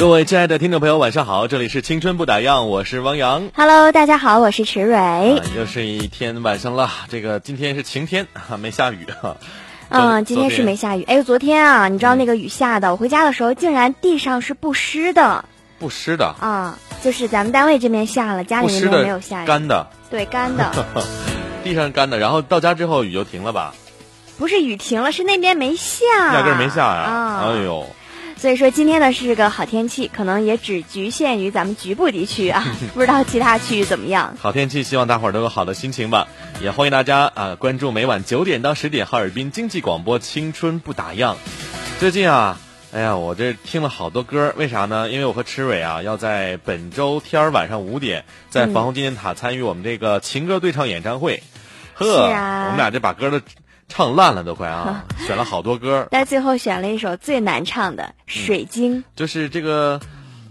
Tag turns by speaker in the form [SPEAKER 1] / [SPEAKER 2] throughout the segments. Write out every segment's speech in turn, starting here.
[SPEAKER 1] 各位亲爱的听众朋友，晚上好！这里是青春不打烊，我是汪洋。
[SPEAKER 2] Hello，大家好，我是池蕊。
[SPEAKER 1] 啊，又是一天晚上了，这个今天是晴天，哈、没下雨哈。
[SPEAKER 2] 嗯，今天是没下雨。哎，昨天啊，你知
[SPEAKER 1] 嗯
[SPEAKER 2] 道那个雨下的，我回家的时候竟然地上是不湿的
[SPEAKER 1] 不湿的，
[SPEAKER 2] 啊，就是咱们单位这边下了，家里那
[SPEAKER 1] 不湿的
[SPEAKER 2] 边没有下雨。
[SPEAKER 1] 干的，
[SPEAKER 2] 对，干的，
[SPEAKER 1] 地上干的，然后到家之后雨就停了吧？
[SPEAKER 2] 不是雨停了，是那边没下，
[SPEAKER 1] 压根儿没下呀、
[SPEAKER 2] 啊，
[SPEAKER 1] 哎呦，
[SPEAKER 2] 所以说今天呢是个好天气，可能也只局限于咱们局部地区啊，不知道其他区域怎么样。
[SPEAKER 1] 好天气，希望大伙儿都有好的心情吧。也欢迎大家啊关注每晚九点到十点哈尔滨经济广播《青春不打烊》。最近啊，哎呀，我这听了好多歌儿，为啥呢？因为我和池蕊啊要在本周天儿晚上五点在
[SPEAKER 2] 嗯
[SPEAKER 1] 防洪纪念塔参与我们这个情歌对唱演唱会。呵，
[SPEAKER 2] 啊
[SPEAKER 1] 我们俩这把歌都唱烂了，都快啊！选了好多歌儿，
[SPEAKER 2] 但最后选了一首最难唱的《水晶》。
[SPEAKER 1] 就是这个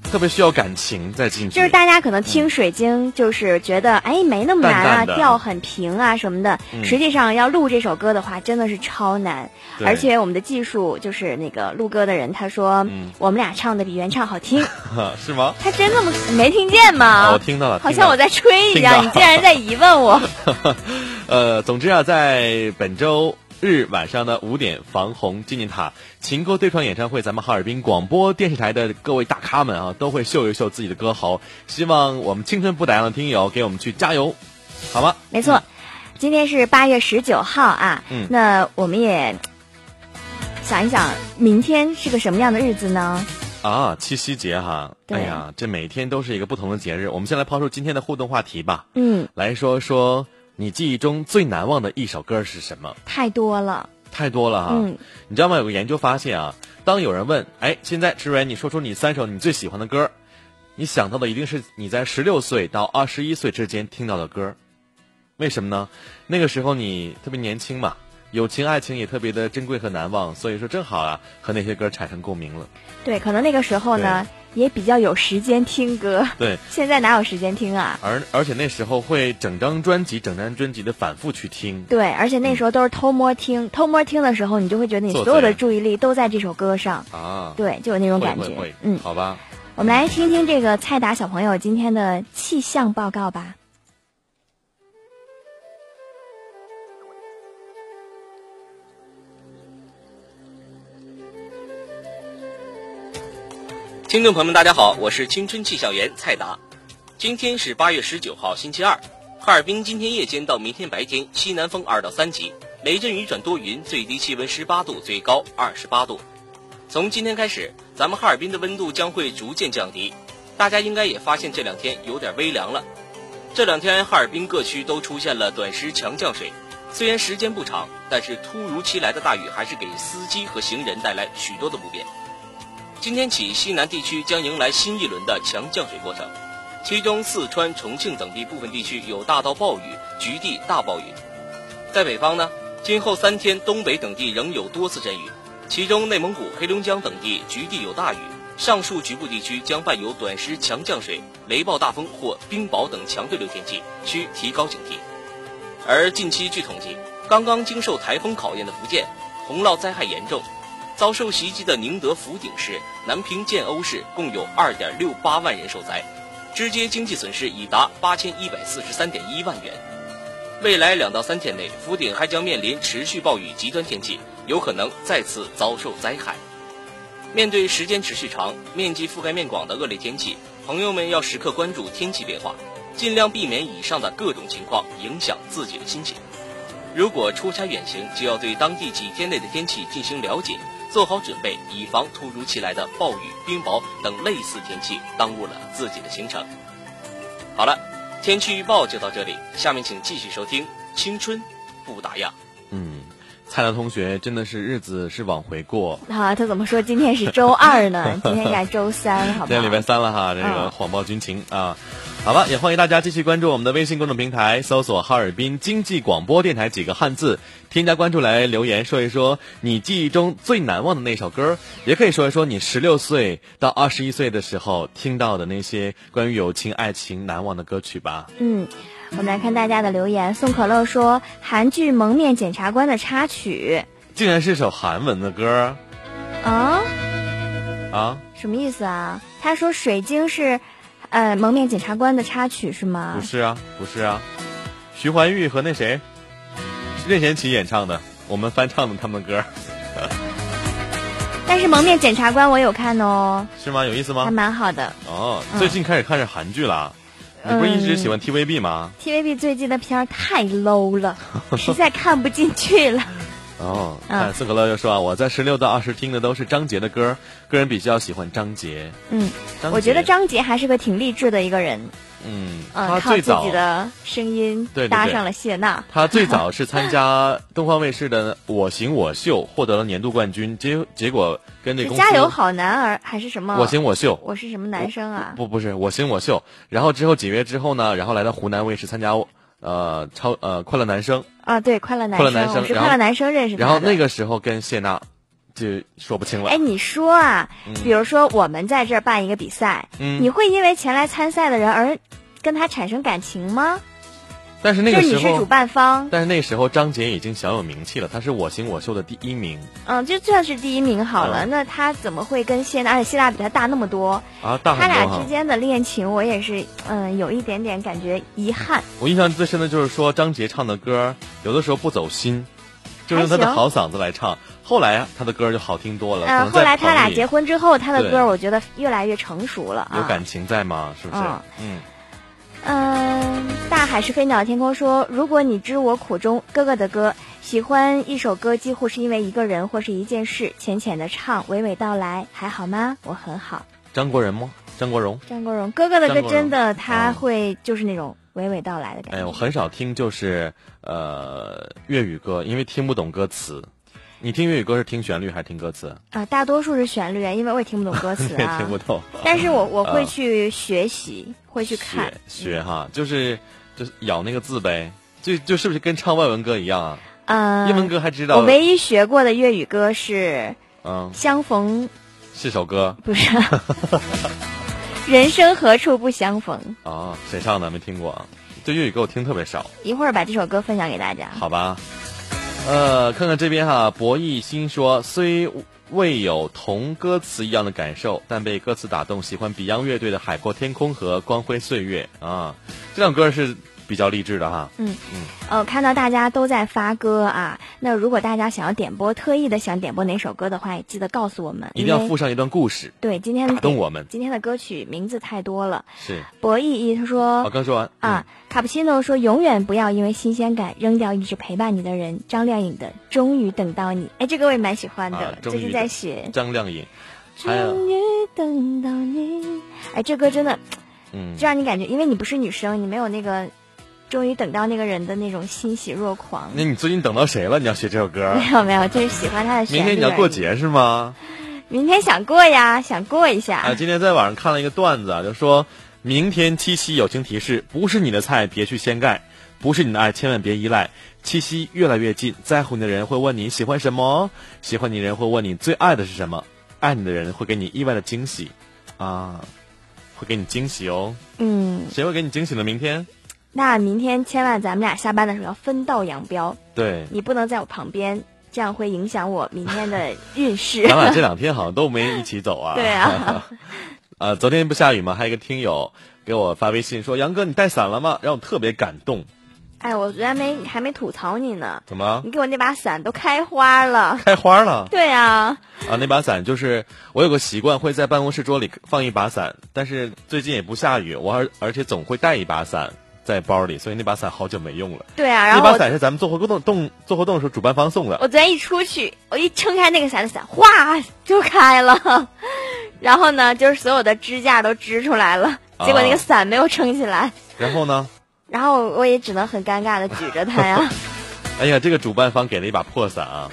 [SPEAKER 1] 特别需要感情再进去。
[SPEAKER 2] 就是大家可能听水晶，就是觉得哎没那么难啊，
[SPEAKER 1] 淡淡
[SPEAKER 2] 调很平啊什么的。
[SPEAKER 1] 嗯
[SPEAKER 2] 实际上要录这首歌的话，真的是超难。而且我们的技术就是那个录歌的人，他说、
[SPEAKER 1] 嗯
[SPEAKER 2] 我们俩唱的比原唱好听。
[SPEAKER 1] 是吗？
[SPEAKER 2] 他真的吗？你没听见吗？
[SPEAKER 1] 啊我听到了，听到了
[SPEAKER 2] 好像我在吹一样，你竟然在疑问我。
[SPEAKER 1] 呃，总之啊，在本周日晚上的五点，防洪纪念塔情歌对唱演唱会，咱们哈尔滨广播电视台的各位大咖们啊，都会秀一秀自己的歌喉。希望我们青春不打烊的听友给我们去加油，好吗？
[SPEAKER 2] 没错，今天是八月十九号啊。
[SPEAKER 1] 嗯
[SPEAKER 2] 那我们也想一想，明天是个什么样的日子呢？
[SPEAKER 1] 啊，七夕节哈，
[SPEAKER 2] 对
[SPEAKER 1] 哎呀，这每天都是一个不同的节日。我们先来抛出今天的互动话题吧，
[SPEAKER 2] 嗯，
[SPEAKER 1] 来说说你记忆中最难忘的一首歌是什么？
[SPEAKER 2] 太多了。
[SPEAKER 1] 太多了哈。
[SPEAKER 2] 嗯
[SPEAKER 1] 你知道吗？有个研究发现啊，当有人问，哎，现在志伟，你说出你三首你最喜欢的歌，你想到的一定是你在十六岁到二十一岁之间听到的歌。为什么呢？那个时候你特别年轻嘛，友情、爱情也特别的珍贵和难忘，所以说正好啊，和那些歌产生共鸣了。
[SPEAKER 2] 对，可能那个时候呢，也比较有时间听歌。
[SPEAKER 1] 对，
[SPEAKER 2] 现在哪有时间听啊？
[SPEAKER 1] 而而且那时候会整张专辑、整张专辑的反复去听。
[SPEAKER 2] 对，而且那时候都是偷摸听，偷摸听的时候，你就会觉得你所有的注意力都在这首歌上，
[SPEAKER 1] 啊，
[SPEAKER 2] 对，就有那种感觉
[SPEAKER 1] 会
[SPEAKER 2] 嗯，
[SPEAKER 1] 好吧。
[SPEAKER 2] 我们来听听这个蔡达小朋友今天的气象报告吧。
[SPEAKER 3] 听众朋友们，大家好，我是青春气象员蔡达。今天是八月十九号，星期二。哈尔滨今天夜间到明天白天西南风二到三级，雷阵雨转多云，最低气温十八度，最高二十八度。从今天开始，咱们哈尔滨的温度将会逐渐降低。大家应该也发现这两天有点微凉了。这两天哈尔滨各区都出现了短时强降水，虽然时间不长，但是突如其来的大雨还是给司机和行人带来许多的不便。今天起，西南地区将迎来新一轮的强降水过程，其中四川、重庆等地部分地区有大到暴雨，局地大暴雨。在北方呢，今后三天东北等地仍有多次阵雨，其中内蒙古、黑龙江等地局地有大雨，上述局部地区将伴有短时强降水、雷暴大风或冰雹等强对流天气，需提高警惕。而近期据统计，刚刚经受台风考验的福建，洪涝灾害严重。遭受袭击的宁德福鼎市、南平建瓯市共有2.68万人受灾，直接经济损失已达八千一百四十三点一万元。未来两到三天内，福鼎还将面临持续暴雨极端天气，有可能再次遭受灾害。面对时间持续长、面积覆盖面广的恶劣天气，朋友们要时刻关注天气变化，尽量避免以上的各种情况影响自己的心情。如果出差远行，就要对当地几天内的天气进行了解，做好准备，以防突如其来的暴雨、冰雹等类似天气耽误了自己的行程。好了，天气预报就到这里，下面请继续收听《青春不打烊》。
[SPEAKER 1] 嗯，蔡澜同学真的是日子是往回过，
[SPEAKER 2] 啊，他怎么说今天是周二呢？今天应该周三，好吧？
[SPEAKER 1] 今天礼拜三了哈，这个
[SPEAKER 2] 嗯
[SPEAKER 1] 谎报军情啊。好了，也欢迎大家继续关注我们的微信公众平台，搜索“哈尔滨经济广播电台”几个汉字，添加关注来留言说一说你记忆中最难忘的那首歌，也可以说一说你十六岁到二十一岁的时候听到的那些关于友情、爱情难忘的歌曲吧。
[SPEAKER 2] 嗯，我们来看大家的留言。宋可乐说，韩剧《蒙面检察官》的插曲
[SPEAKER 1] 竟然是首韩文的歌
[SPEAKER 2] 啊，
[SPEAKER 1] 啊！
[SPEAKER 2] 什么意思啊？他说水晶是，呃，《蒙面检察官》的插曲是吗？
[SPEAKER 1] 不是啊，不是啊，徐怀钰和那谁任贤齐演唱的，我们翻唱的他们的歌，
[SPEAKER 2] 但是《蒙面检察官》我有看哦，
[SPEAKER 1] 是吗？有意思吗还？
[SPEAKER 2] 蛮好的。
[SPEAKER 1] 哦，
[SPEAKER 2] 嗯
[SPEAKER 1] 最近开始看着韩剧了。你不是一直喜欢 TVB 吗
[SPEAKER 2] ？TVB 最近的片儿太 low 了，实在看不进去了。
[SPEAKER 1] 哦，
[SPEAKER 2] 嗯
[SPEAKER 1] 看斯可乐又说啊，我在十六到二十听的都是张杰的歌，个人比较喜欢张杰。
[SPEAKER 2] 嗯，
[SPEAKER 1] 张
[SPEAKER 2] 我觉得，张杰还是个挺励志的一个人。
[SPEAKER 1] 嗯，
[SPEAKER 2] 嗯，
[SPEAKER 1] 他
[SPEAKER 2] 靠自
[SPEAKER 1] 最早
[SPEAKER 2] 己的声音搭上了谢娜。
[SPEAKER 1] 他最早是参加东方卫视的《我行我秀》，获得了年度冠军。结结果跟这公司
[SPEAKER 2] 加油好男儿还是什么？
[SPEAKER 1] 我行我秀，
[SPEAKER 2] 我是什么男生啊？
[SPEAKER 1] 不不是我行我秀。然后之后几个月之后呢，然后来到湖南卫视参加呃超呃快乐男生，
[SPEAKER 2] 啊，对，快乐男
[SPEAKER 1] 快乐男生
[SPEAKER 2] 快乐男生认识的。
[SPEAKER 1] 然后那个时候跟谢娜就说不清了
[SPEAKER 2] 哎，。你说啊，比如说我们在这儿办一个比赛，
[SPEAKER 1] 嗯
[SPEAKER 2] 你会因为前来参赛的人而跟他产生感情吗？
[SPEAKER 1] 但是那个时候
[SPEAKER 2] 就是你是主，办方，
[SPEAKER 1] 但是那时候张杰已经小有名气了，他是我行我秀的第一名
[SPEAKER 2] 嗯，就算是第一名好了，
[SPEAKER 1] 嗯
[SPEAKER 2] 那他怎么会跟谢娜？而且谢娜比他大那么多，
[SPEAKER 1] 啊，大
[SPEAKER 2] 他。俩之间的恋情，我也是，嗯，有一点点感觉遗憾。
[SPEAKER 1] 我印象最深的就是说张杰唱的歌有的时候不走心，就用他的好嗓子来唱。后来啊，他的歌就好听多了。
[SPEAKER 2] 嗯，后来他俩结婚之后，他的歌我觉得越来越成熟了啊。
[SPEAKER 1] 有感情在吗？是不是？
[SPEAKER 2] 嗯
[SPEAKER 1] 嗯，
[SPEAKER 2] 嗯，大海是飞鸟的天空说，如果你知我苦衷，哥哥的歌，喜欢一首歌几乎是因为一个人或是一件事，浅浅的唱，娓娓道来，还好吗？我很好。
[SPEAKER 1] 张国荣吗？张国荣。
[SPEAKER 2] 张国荣哥哥的歌真的他
[SPEAKER 1] 嗯
[SPEAKER 2] 会就是那种娓娓道来的感觉。
[SPEAKER 1] 哎，我很少听就是呃粤语歌，因为听不懂歌词。你听粤语歌是听旋律还是听歌词？
[SPEAKER 2] 啊，大多数是旋律，因为我也听不懂歌词
[SPEAKER 1] 也
[SPEAKER 2] 啊
[SPEAKER 1] 听。不懂。
[SPEAKER 2] 但是我我会
[SPEAKER 1] 啊
[SPEAKER 2] 去学习，会去看
[SPEAKER 1] 学。学哈，就是就是咬那个字呗，就就是不是跟唱外文歌一样啊？
[SPEAKER 2] 嗯，
[SPEAKER 1] 英文歌还知道
[SPEAKER 2] 我唯一学过的粤语歌是
[SPEAKER 1] 嗯《
[SPEAKER 2] 相逢》，
[SPEAKER 1] 是首歌
[SPEAKER 2] 不是 人生何处不相逢。
[SPEAKER 1] 啊，谁唱的没听过啊？这粤语歌我听特别少，
[SPEAKER 2] 一会儿把这首歌分享给大家。
[SPEAKER 1] 好吧？呃，看看这边哈，博弈心说虽未有同歌词一样的感受，但被歌词打动，喜欢 Beyond 乐队的《海阔天空》和《光辉岁月》啊，这两歌是比较励志的哈。
[SPEAKER 2] 嗯嗯呃，看到大家都在发歌啊，那如果大家想要点播，特意的想点播哪首歌的话，也记得告诉我们，
[SPEAKER 1] 一定要附上一段故事，
[SPEAKER 2] 对今天
[SPEAKER 1] 打动我们。
[SPEAKER 2] 今天的歌曲名字太多了。
[SPEAKER 1] 是，
[SPEAKER 2] 博弈一他说
[SPEAKER 1] 我刚说完
[SPEAKER 2] 啊，卡布奇诺说永远不要因为新鲜感扔掉一直陪伴你的人。张靓颖的《终于等到你》，哎，这个我也蛮喜欢的，最近在学
[SPEAKER 1] 嗯。张靓颖，
[SPEAKER 2] 终于等到你，哎，这歌真的
[SPEAKER 1] 嗯
[SPEAKER 2] 就，让你感觉，因为你不是女生，你没有那个终于等到那个人的那种欣喜若狂。
[SPEAKER 1] 那你最近等到谁了？你要学这首歌？
[SPEAKER 2] 没有没有，就是喜欢他的旋律。
[SPEAKER 1] 明天你要过，节是吗？
[SPEAKER 2] 明天想过呀，想过一下。
[SPEAKER 1] 啊，今天在网上看了一个段子啊，就说明天七夕友情提示：不是你的菜，别去掀盖；不是你的爱，千万别依赖。七夕越来越近，在乎你的人会问你喜欢什么，喜欢你的人会问你最爱的是什么，爱你的人会给你意外的惊喜，啊，会给你惊喜哦。
[SPEAKER 2] 嗯，
[SPEAKER 1] 谁会给你惊喜呢？明天？
[SPEAKER 2] 那明天千万咱们俩下班的时候要分道扬镳，
[SPEAKER 1] 对，
[SPEAKER 2] 你不能在我旁边，这样会影响我明天的运势。
[SPEAKER 1] 咱俩这两天好像都没一起走啊。
[SPEAKER 2] 对啊。
[SPEAKER 1] 呃，昨天不下雨吗？还有一个听友给我发微信说：“杨哥，你带伞了吗？”让我特别感动。
[SPEAKER 2] 哎，我昨天没还没吐槽你呢，
[SPEAKER 1] 怎么
[SPEAKER 2] 你给我那把伞都开花了。
[SPEAKER 1] 开花了？
[SPEAKER 2] 对啊，
[SPEAKER 1] 啊，那把伞就是我有个习惯，会在办公室桌里放一把伞，但是最近也不下雨，我而而且总会带一把伞在包里，所以那把伞好久没用了。
[SPEAKER 2] 对啊，然
[SPEAKER 1] 那
[SPEAKER 2] 后那
[SPEAKER 1] 把伞是咱们做活动动做活动的时候主办方送的。
[SPEAKER 2] 我昨天一出去，我一撑开那个伞的伞，哗就开了，然后呢，就是所有的支架都支出来了，结果那个伞没有撑起来，
[SPEAKER 1] 然后呢？
[SPEAKER 2] 然后我也只能很尴尬的举着它呀。
[SPEAKER 1] 哎呀，这个主办方给了一把破伞啊！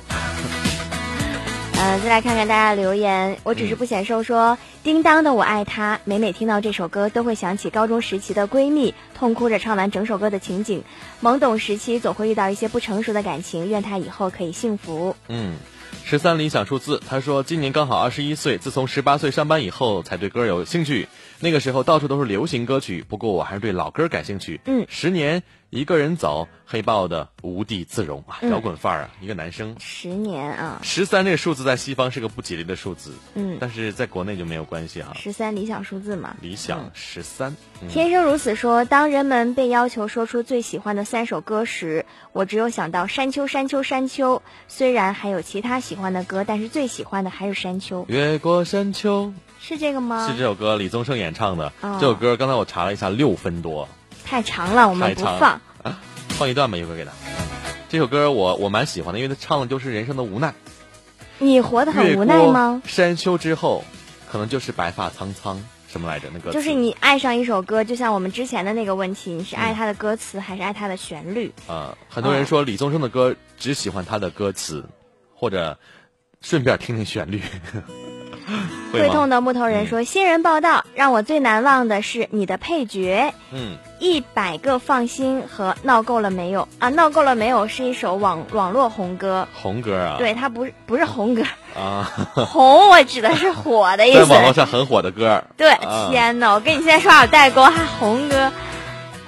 [SPEAKER 2] 呃，再来看看大家留言。我只是不显瘦说，叮当的我爱他，每每听到这首歌，都会想起高中时期的闺蜜，痛哭着唱完整首歌的情景。懵懂时期总会遇到一些不成熟的感情，愿他以后可以幸福。
[SPEAKER 1] 嗯，十三理想数字，他说今年刚好二十一岁，自从十八岁上班以后才对歌有兴趣。那个时候到处都是流行歌曲，不过我还是对老歌感兴趣。
[SPEAKER 2] 嗯
[SPEAKER 1] 十年一个人走，黑豹的无地自容啊，
[SPEAKER 2] 嗯
[SPEAKER 1] 摇滚范儿啊，一个男生。
[SPEAKER 2] 十年啊，
[SPEAKER 1] 十三这个数字在西方是个不吉利的数字，
[SPEAKER 2] 嗯，
[SPEAKER 1] 但是在国内就没有关系啊。
[SPEAKER 2] 十三理想数字嘛。
[SPEAKER 1] 理想十三，嗯
[SPEAKER 2] 天生如此说，当人们被要求说出最喜欢的三首歌时，我只有想到《山丘山丘山丘》。虽然还有其他喜欢的歌，但是最喜欢的还是《山丘》。
[SPEAKER 1] 越过山丘
[SPEAKER 2] 是这个吗？
[SPEAKER 1] 是这首歌，李宗盛演唱的。
[SPEAKER 2] 哦
[SPEAKER 1] 这首歌刚才我查了一下，六分多，
[SPEAKER 2] 太长了，我们不放。
[SPEAKER 1] 了。放一段吧，一会儿给他。这首歌我我蛮喜欢的，因为他唱的就是人生的无奈。
[SPEAKER 2] 你活得很无奈吗
[SPEAKER 1] 过？山丘之后，可能就是白发苍苍，什么来着？那个
[SPEAKER 2] 就是你爱上一首歌，就像我们之前的那个问题，你是爱它的歌词还是爱它的旋律？
[SPEAKER 1] 啊、很多人说李宗盛的歌只喜欢他的歌词，或者顺便听听旋律。会
[SPEAKER 2] 痛的木头人说：“新人报道，让我最难忘的是你的配角，
[SPEAKER 1] 嗯，
[SPEAKER 2] 一百个放心和闹够了没有？啊？闹够了没有是一首网网络红歌，
[SPEAKER 1] 红歌啊，
[SPEAKER 2] 对，它不是不是红歌，
[SPEAKER 1] 啊，
[SPEAKER 2] 红我指的是火的意
[SPEAKER 1] 在网络。上很火的歌。
[SPEAKER 2] 对，
[SPEAKER 1] 啊。
[SPEAKER 2] 天哪，我跟你现在说点代沟，还红歌。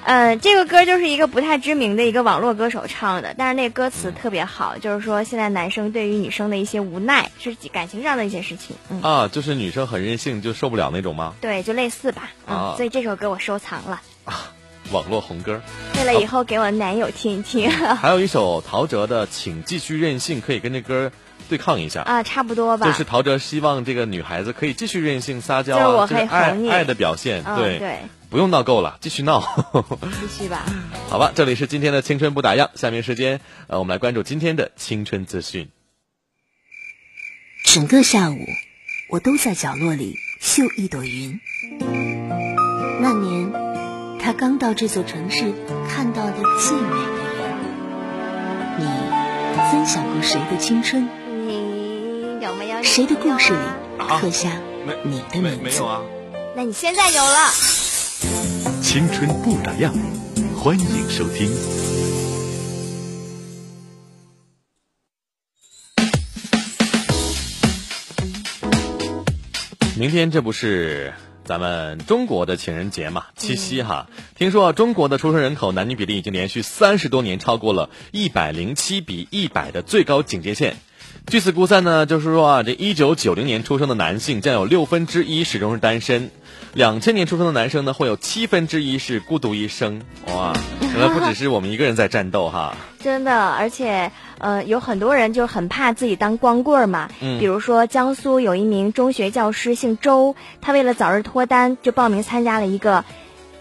[SPEAKER 2] 嗯，这个歌就是一个不太知名的一个网络歌手唱的，但是那个歌词特别好，就是说现在男生对于女生的一些无奈，是感情上的一些事情。嗯，
[SPEAKER 1] 啊，就是女生很任性就受不了那种吗？
[SPEAKER 2] 对，就类似吧。嗯，
[SPEAKER 1] 啊
[SPEAKER 2] 所以这首歌我收藏了，
[SPEAKER 1] 网络红歌。
[SPEAKER 2] 为了以后给我男友听一听。
[SPEAKER 1] 还有一首陶喆的《请继续任性》，可以跟这歌对抗一下。
[SPEAKER 2] 啊，差不多吧。
[SPEAKER 1] 就是陶喆希望这个女孩子可以继续任性撒娇啊，
[SPEAKER 2] 就是我可以
[SPEAKER 1] 这是爱
[SPEAKER 2] 哄你
[SPEAKER 1] 爱的表现。
[SPEAKER 2] 嗯，
[SPEAKER 1] 对，
[SPEAKER 2] 对，
[SPEAKER 1] 不用闹够了，继续闹。
[SPEAKER 2] 继续吧。
[SPEAKER 1] 好吧，这里是今天的青春不打烊，下面时间呃，我们来关注今天的青春资讯。
[SPEAKER 4] 整个下午，我都在角落里绣一朵云。那年，他刚到这座城市看到的最美的云。你分享过谁的青春？
[SPEAKER 2] 你有没有？
[SPEAKER 4] 谁的故事里
[SPEAKER 1] 啊
[SPEAKER 4] 刻下你的名字？
[SPEAKER 1] 啊？
[SPEAKER 2] 那你现在有了。
[SPEAKER 5] 青春不打烊，欢迎收听。
[SPEAKER 1] 明天这不是咱们中国的情人节嘛？七夕哈。听说啊，中国的出生人口男女比例已经连续三十多年超过了一百零七比一百的最高警戒线。据此估算呢，就是说啊，这一九九零年出生的男性将有六分之一始终是单身，两千年出生的男生呢会有七分之一是孤独一生。哇，原来不只是我们一个人在战斗哈。
[SPEAKER 2] 真的，而且，呃，有很多人就很怕自己当光棍儿嘛。
[SPEAKER 1] 嗯
[SPEAKER 2] 比如说，江苏有一名中学教师姓周，他为了早日脱单，就报名参加了一个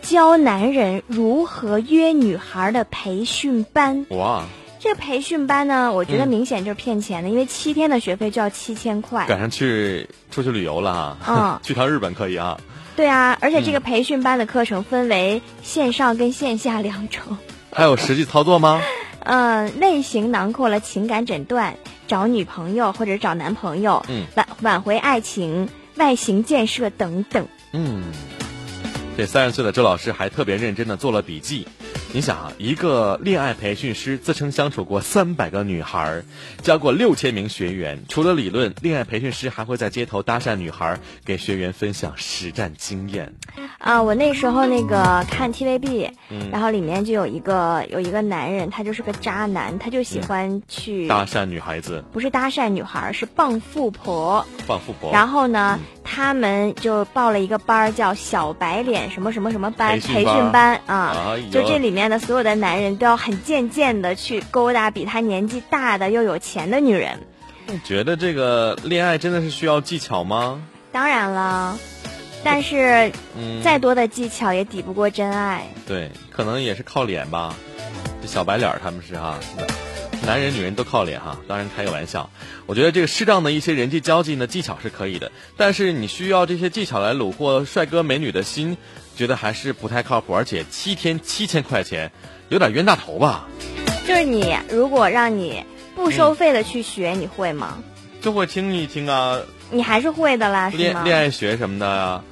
[SPEAKER 2] 教男人如何约女孩的培训班。
[SPEAKER 1] 哇，
[SPEAKER 2] 这个培训班呢，我觉得
[SPEAKER 1] 嗯
[SPEAKER 2] 明显就是骗钱的，因为七天的学费就要七千块。
[SPEAKER 1] 赶上去出去旅游了哈。
[SPEAKER 2] 嗯
[SPEAKER 1] 去趟日本可以啊。
[SPEAKER 2] 对啊，而且
[SPEAKER 1] 嗯
[SPEAKER 2] 这个培训班的课程分为线上跟线下两种。
[SPEAKER 1] 还有实际操作吗？
[SPEAKER 2] 嗯，类型囊括了情感诊断、找女朋友或者找男朋友、
[SPEAKER 1] 嗯
[SPEAKER 2] 挽挽回爱情、外形建设等等。
[SPEAKER 1] 嗯，这三十岁的周老师还特别认真的做了笔记。你想啊，一个恋爱培训师自称相处过三百个女孩儿，教过六千名学员。除了理论，恋爱培训师还会在街头搭讪女孩儿，给学员分享实战经验。
[SPEAKER 2] 啊，我那时候那个看 TVB，、
[SPEAKER 1] 嗯
[SPEAKER 2] 然后里面就有一个有一个男人，他就是个渣男，他就喜欢去、
[SPEAKER 1] 搭讪女孩子，
[SPEAKER 2] 不是搭讪女孩，是傍富婆。
[SPEAKER 1] 傍富婆。
[SPEAKER 2] 然后呢，他们就报了一个班儿，叫小白脸什么什么什么班
[SPEAKER 1] 培训班
[SPEAKER 2] 啊
[SPEAKER 1] 哎。
[SPEAKER 2] 就这里面的所有的男人都要很贱贱的去勾搭比他年纪大的又有钱的女人。
[SPEAKER 1] 你觉得这个恋爱真的是需要技巧吗？
[SPEAKER 2] 当然了，但是
[SPEAKER 1] 嗯，
[SPEAKER 2] 再多的技巧也抵不过真爱。
[SPEAKER 1] 对，可能也是靠脸吧。这小白脸儿他们是哈，男人女人都靠脸哈。当然开个玩笑，我觉得这个适当的一些人际交际呢，技巧是可以的，但是你需要这些技巧来虏获帅哥美女的心，觉得还是不太靠谱。而且七天七千块钱，有点冤大头吧？
[SPEAKER 2] 就是你如果让你不收费的去学，你会吗？
[SPEAKER 1] 就会听一听啊，
[SPEAKER 2] 你还是会的啦？
[SPEAKER 1] 恋恋爱学什么的啊，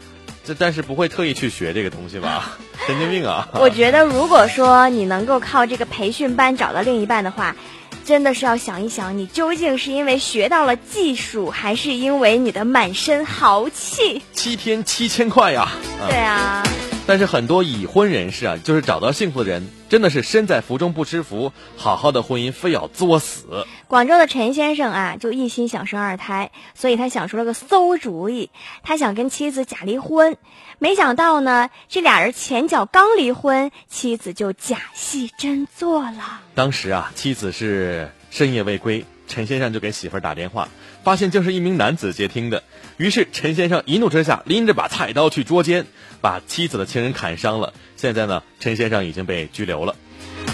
[SPEAKER 1] 这但是不会特意去学这个东西吧？神经病啊！
[SPEAKER 2] 我觉得，如果说你能够靠这个培训班找到另一半的话，真的是要想一想，你究竟是因为学到了技术，还是因为你的满身豪气？
[SPEAKER 1] 七天七千块呀！啊
[SPEAKER 2] 对啊，
[SPEAKER 1] 但是很多已婚人士啊，就是找到幸福的人，真的是身在福中不知福，好好的婚姻非要作死。
[SPEAKER 2] 广州的陈先生啊，就一心想生二胎，所以他想出了个馊主意，他想跟妻子假离婚。没想到呢，这俩人前脚刚离婚，妻子就假戏真做了。
[SPEAKER 1] 当时啊，妻子是深夜未归，陈先生就给媳妇儿打电话，发现竟是一名男子接听的。于是陈先生一怒之下拎着把菜刀去捉奸，把妻子的情人砍伤了。现在呢，陈先生已经被拘留了。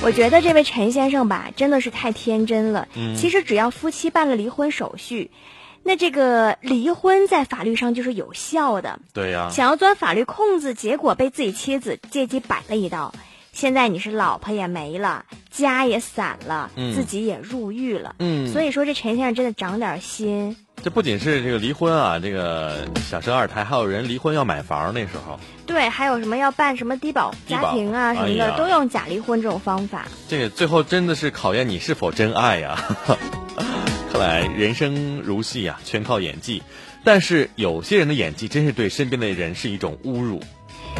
[SPEAKER 2] 我觉得这位陈先生吧，真的是太天真了。
[SPEAKER 1] 嗯
[SPEAKER 2] 其实只要夫妻办了离婚手续，那这个离婚在法律上就是有效的。
[SPEAKER 1] 对呀、
[SPEAKER 2] 想要钻法律空子，结果被自己妻子借机摆了一刀。现在你是老婆也没了，家也散了，
[SPEAKER 1] 嗯
[SPEAKER 2] 自己也入狱了。
[SPEAKER 1] 嗯
[SPEAKER 2] 所以说这陈先生真的长点心。
[SPEAKER 1] 这不仅是这个离婚啊，这个想生二胎，还有人离婚要买房。那时候，
[SPEAKER 2] 对，还有什么要办什么低保家庭啊什么的，
[SPEAKER 1] 哎
[SPEAKER 2] 都用假离婚这种方法。
[SPEAKER 1] 这个最后真的是考验你是否真爱呀、看来人生如戏啊，全靠演技。但是有些人的演技真是对身边的人是一种侮辱。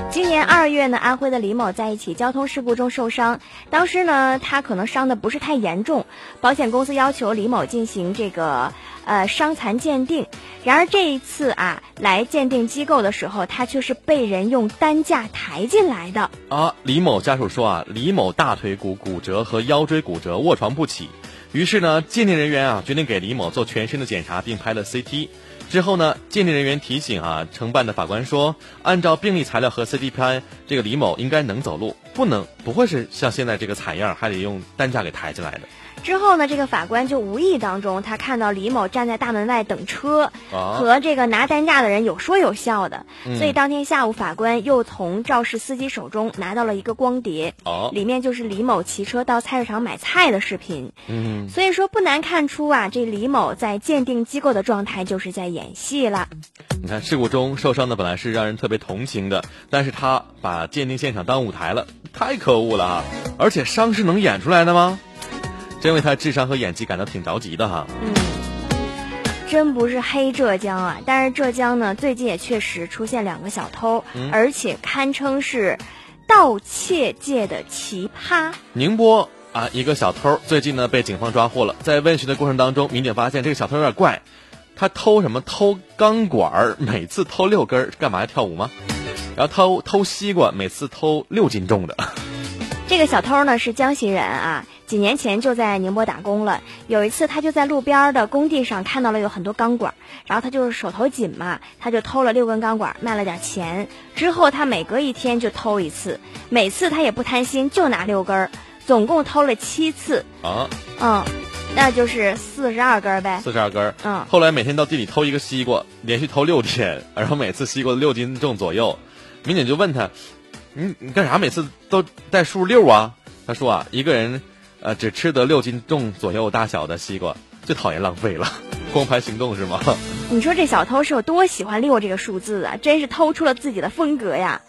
[SPEAKER 2] 今年二月呢，安徽的李某在一起交通事故中受伤，当时呢，他可能伤的不是太严重，保险公司要求李某进行这个呃伤残鉴定。然而这一次啊，来鉴定机构的时候，他却是被人用担架抬进来的。
[SPEAKER 1] 啊，李某家属说啊，李某大腿骨骨折和腰椎骨折，卧床不起。于是呢，鉴定人员啊决定给李某做全身的检查，并拍了 CT。之后呢，鉴定人员提醒啊，承办的法官说，按照病历材料和 CT 拍，这个李某应该能走路，不能不会是像现在这个惨样，还得用担架给抬进来的。
[SPEAKER 2] 之后呢，这个法官就无意当中，他看到李某站在大门外等车，
[SPEAKER 1] 啊
[SPEAKER 2] 和这个拿担架的人有说有笑的，
[SPEAKER 1] 嗯
[SPEAKER 2] 所以当天下午，法官又从肇事司机手中拿到了一个光碟，
[SPEAKER 1] 哦，
[SPEAKER 2] 里面就是李某骑车到菜市场买菜的视频。
[SPEAKER 1] 嗯，
[SPEAKER 2] 所以说不难看出啊，这李某在鉴定机构的状态就是在演戏了。
[SPEAKER 1] 你看事故中受伤的本来是让人特别同情的，但是他把鉴定现场当舞台了，太可恶了啊！而且伤是能演出来的吗？真为他智商和演技感到挺着急的哈。
[SPEAKER 2] 嗯，真不是黑浙江啊，但是浙江呢，最近也确实出现两个小偷，
[SPEAKER 1] 嗯
[SPEAKER 2] 而且堪称是盗窃界的奇葩。
[SPEAKER 1] 宁波啊，一个小偷最近呢被警方抓获了，在问询的过程当中，民警发现这个小偷有点怪，他偷什么？偷钢管儿，每次偷六根儿，干嘛要跳舞吗？然后偷偷西瓜，每次偷六斤重的。
[SPEAKER 2] 这个小偷呢是江西人啊，几年前就在宁波打工了。有一次，他就在路边的工地上看到了有很多钢管，然后他就是手头紧嘛，他就偷了六根钢管，卖了点钱。之后他每隔一天就偷一次，每次他也不贪心，就拿六根儿，总共偷了七次。
[SPEAKER 1] 啊，
[SPEAKER 2] 嗯，那就是四十二根呗。
[SPEAKER 1] 四十二根儿。
[SPEAKER 2] 嗯
[SPEAKER 1] 后来每天到地里偷一个西瓜，连续偷六天，然后每次西瓜六斤重左右。民警就问他：“你你干啥？每次都带数六啊？”他说：“啊，一个人，呃，只吃得六斤重左右大小的西瓜，最讨厌浪费了。光盘行动是吗？
[SPEAKER 2] 你说这小偷是有多喜欢六这个数字啊？真是偷出了自己的风格呀！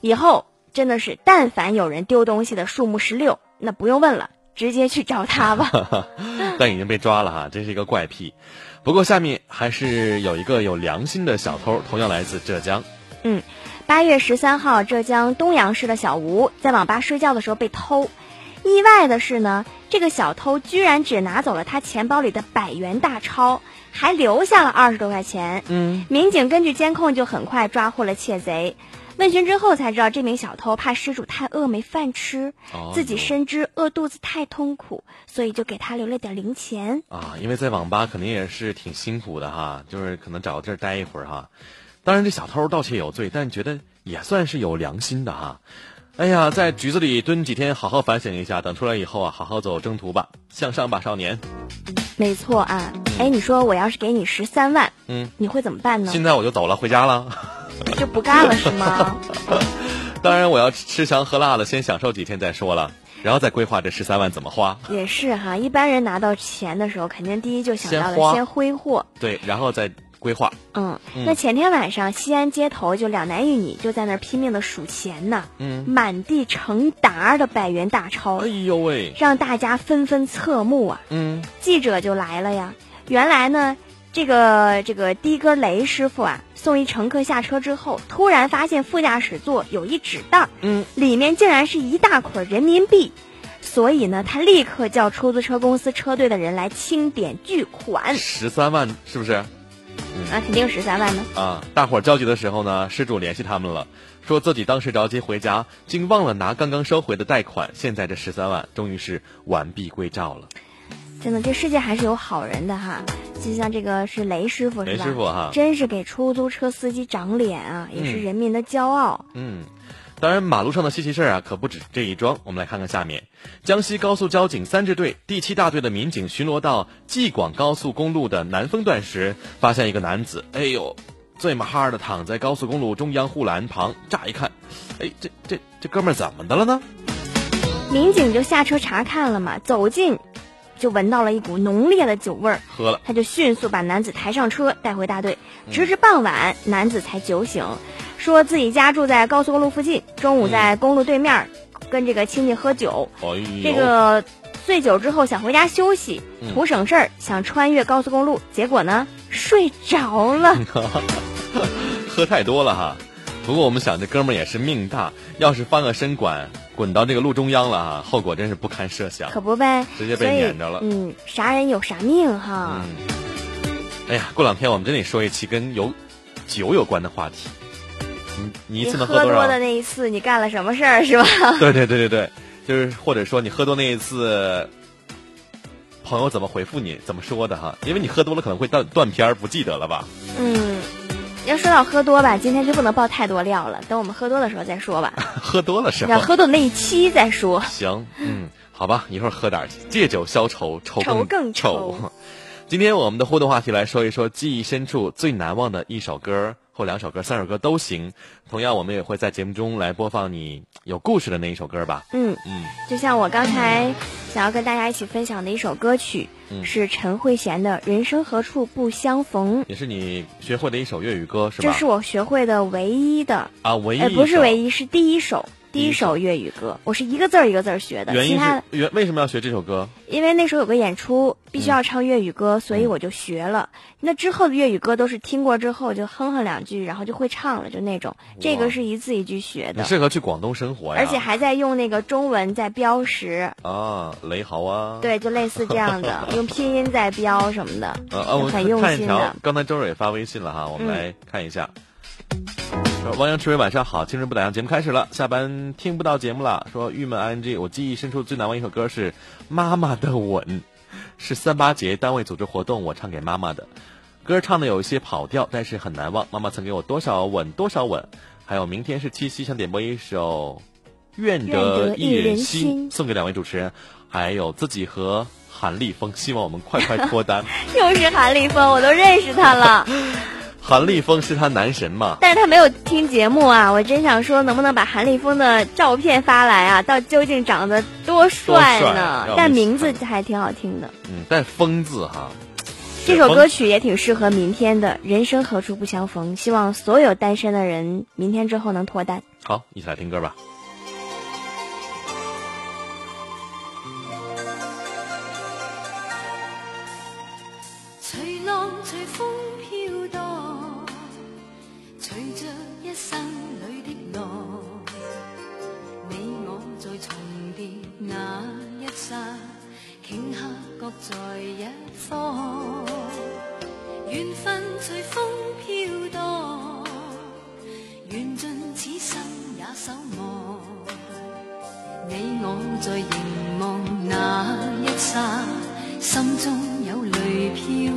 [SPEAKER 2] 以后真的是，但凡有人丢东西的数目是六，那不用问了，直接去找他吧。
[SPEAKER 1] 但已经被抓了哈，真是一个怪癖。不过下面还是有一个有良心的小偷，同样来自浙江。
[SPEAKER 2] 嗯，八月十三号，浙江东阳市的小吴在网吧睡觉的时候被偷。意外的是呢，这个小偷居然只拿走了他钱包里的百元大钞，还留下了二十多块钱。
[SPEAKER 1] 嗯，
[SPEAKER 2] 民警根据监控就很快抓获了窃贼。问询之后才知道，这名小偷怕失主太饿没饭吃，
[SPEAKER 1] 哦
[SPEAKER 2] 自己深知饿肚子太痛苦，所以就给他留了点零钱。
[SPEAKER 1] 啊，因为在网吧肯定也是挺辛苦的哈，就是可能找个地儿待一会儿哈。当然，这小偷盗窃有罪，但觉得也算是有良心的哈。哎呀，在局子里蹲几天，好好反省一下，等出来以后啊，好好走征途吧，向上吧，少年。
[SPEAKER 2] 没错啊，哎，你说我要是给你十三万，
[SPEAKER 1] 嗯，
[SPEAKER 2] 你会怎么办呢？
[SPEAKER 1] 现在我就走了，回家了。
[SPEAKER 2] 就不干了是吗？
[SPEAKER 1] 当然，我要吃香喝辣的，先享受几天再说了，然后再规划这十三万怎么花。
[SPEAKER 2] 也是哈，一般人拿到钱的时候，肯定第一就想到
[SPEAKER 1] 先花
[SPEAKER 2] 的先挥霍。
[SPEAKER 1] 对，然后再规划。
[SPEAKER 2] 嗯，
[SPEAKER 1] 嗯
[SPEAKER 2] 那前天晚上西安街头就两男一女就在那儿拼命的数钱呢，
[SPEAKER 1] 嗯，
[SPEAKER 2] 满地成沓的百元大钞
[SPEAKER 1] 哎，呦喂，
[SPEAKER 2] 让大家纷纷侧目啊。
[SPEAKER 1] 嗯，
[SPEAKER 2] 记者就来了呀。原来呢，这个这个的哥雷师傅啊，送一乘客下车之后，突然发现副驾驶座有一纸袋儿，
[SPEAKER 1] 嗯，
[SPEAKER 2] 里面竟然是一大捆人民币。所以呢，他立刻叫出租车公司车队的人来清点巨款，
[SPEAKER 1] 十三万是不是？
[SPEAKER 2] 那肯定十三万呢。
[SPEAKER 1] 啊，大伙儿焦急的时候呢，失主联系他们了，说自己当时着急回家，竟忘了拿刚刚收回的贷款，现在这十三万终于是完璧归赵了。
[SPEAKER 2] 真的，这世界还是有好人的哈。就像这个是雷师傅是
[SPEAKER 1] 雷
[SPEAKER 2] 吧？
[SPEAKER 1] 师傅哈
[SPEAKER 2] 真是给出租车司机长脸啊，也是
[SPEAKER 1] 嗯
[SPEAKER 2] 人民的骄傲。
[SPEAKER 1] 嗯，当然，马路上的稀奇事儿啊，可不止这一桩。我们来看看下面，江西高速交警三支队第七大队的民警巡逻到济广高速公路的南丰段时，发现一个男子，哎呦，醉马哈的躺在高速公路中央护栏旁。乍一看，哎，这这这哥们儿怎么的了呢？
[SPEAKER 2] 民警就下车查看了嘛，走近就闻到了一股浓烈的酒味儿，
[SPEAKER 1] 喝了，
[SPEAKER 2] 他就迅速把男子抬上车带回大队，
[SPEAKER 1] 嗯
[SPEAKER 2] 直至傍晚，男子才酒醒，说自己家住在高速公路附近，中午在公路对面跟这个亲戚喝酒，
[SPEAKER 1] 哎，
[SPEAKER 2] 这个醉酒之后想回家休息，
[SPEAKER 1] 嗯
[SPEAKER 2] 图省事儿，想穿越高速公路，结果呢睡着了。
[SPEAKER 1] 喝太多了哈。不过我们想，这哥们儿也是命大，要是翻个身管滚到这个路中央了哈，后果真是不堪设想。
[SPEAKER 2] 可不呗，
[SPEAKER 1] 直接被撵着了
[SPEAKER 2] 嗯，啥人有啥命哈。
[SPEAKER 1] 嗯，哎呀，过两天我们真得说一期跟有酒有关的话题。你你一次能多少？
[SPEAKER 2] 喝多的那一次，你干了什么事儿是吧？
[SPEAKER 1] 对对对对对，就是或者说你喝多那一次，朋友怎么回复你，怎么说的哈？因为你喝多了可能会断断片儿，不记得了吧？
[SPEAKER 2] 嗯，要说到喝多吧，今天就不能爆太多料了，等我们喝多的时候再说吧。
[SPEAKER 1] 喝多了是
[SPEAKER 2] 吧
[SPEAKER 1] 要。
[SPEAKER 2] 喝多那一期再说。
[SPEAKER 1] 行，嗯，好吧，一会儿喝点儿，借酒消愁，愁
[SPEAKER 2] 愁
[SPEAKER 1] 更
[SPEAKER 2] 更愁
[SPEAKER 1] 今天我们的互动话题来说一说记忆深处最难忘的一首歌或两首歌、三首歌都行。同样，我们也会在节目中来播放你有故事的那一首歌吧。
[SPEAKER 2] 嗯，
[SPEAKER 1] 嗯，
[SPEAKER 2] 就像我刚才想要跟大家一起分享的一首歌曲，
[SPEAKER 1] 嗯
[SPEAKER 2] 是陈慧娴的《人生何处不相逢》，
[SPEAKER 1] 也是你学会的一首粤语歌是吧？
[SPEAKER 2] 这是我学会的唯一的，
[SPEAKER 1] 啊，唯一
[SPEAKER 2] 呃，不是唯
[SPEAKER 1] 一
[SPEAKER 2] 一，是第一首。第
[SPEAKER 1] 第
[SPEAKER 2] 一首粤语歌，我是一个字儿一个字儿学的，
[SPEAKER 1] 原因
[SPEAKER 2] 其他
[SPEAKER 1] 是原为什么要学这首歌？
[SPEAKER 2] 因为那时候有个演出，必须要唱粤语歌，所以我就学了。那之后的粤语歌都是听过之后就哼哼两句，然后就会唱了，就那种。这个是一字一句学的，
[SPEAKER 1] 你适合去广东生活呀。
[SPEAKER 2] 而且还在用那个中文在标识，
[SPEAKER 1] 啊，雷豪啊。。
[SPEAKER 2] 对，就类似这样的，用拼音在标什么的，
[SPEAKER 1] 我
[SPEAKER 2] 很用心的。，
[SPEAKER 1] 刚才周蕊发微信了哈，我们
[SPEAKER 2] 嗯
[SPEAKER 1] 来看一下。说汪洋赤蕊晚上好，青春不打烊节目开始了，下班听不到节目了。说郁闷 ing，我记忆深处最难忘一首歌是《妈妈的吻》，是三八节单位组织活动我唱给妈妈的，歌唱的有一些跑调，但是很难忘。妈妈曾给我多少吻多少吻，还有明天是七夕，想点播一首《愿得
[SPEAKER 2] 一人
[SPEAKER 1] 心》，送给两位主持人，还有自己和韩立峰，希望我们快快脱单。
[SPEAKER 2] 又是韩立峰，我都认识他了，
[SPEAKER 1] 韩立峰是他男神嘛？
[SPEAKER 2] 但是他没有听节目啊。我真想说，能不能把韩立峰的照片发来啊？到究竟长得多帅呢？但名字还挺好听的。
[SPEAKER 1] 嗯，带“疯”字哈。
[SPEAKER 2] 这首歌曲也挺适合明天的，人生何处不相逢。希望所有单身的人明天之后能脱单。
[SPEAKER 1] 好，一起来听歌吧。
[SPEAKER 6] 各在一方。缘分随风飘荡，缘尽此生也守望。你我在凝望那一刹，心中有泪飘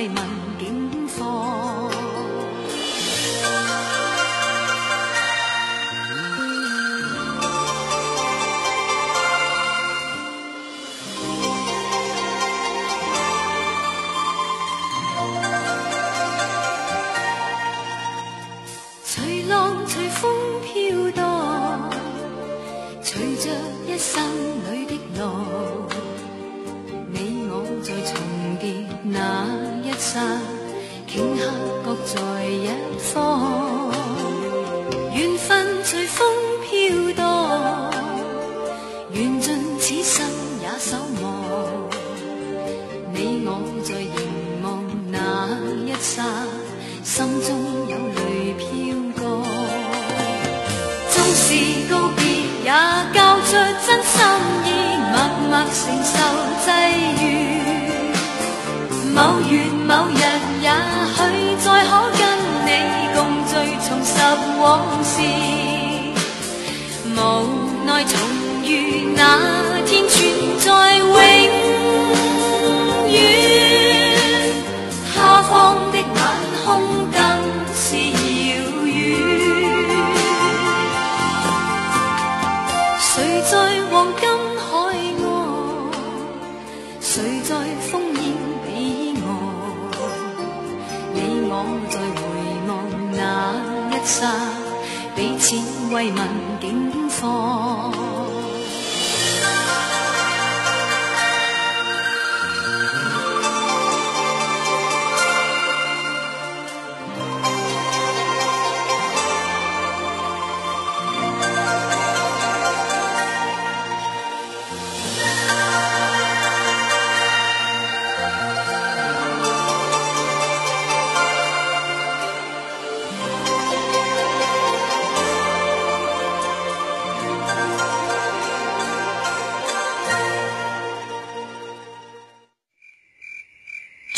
[SPEAKER 6] 此慰纵是告别，也交出真心意，默默承受际遇。某月某日，也许再可跟你共聚，重拾往事。无奈重遇那慰问警方。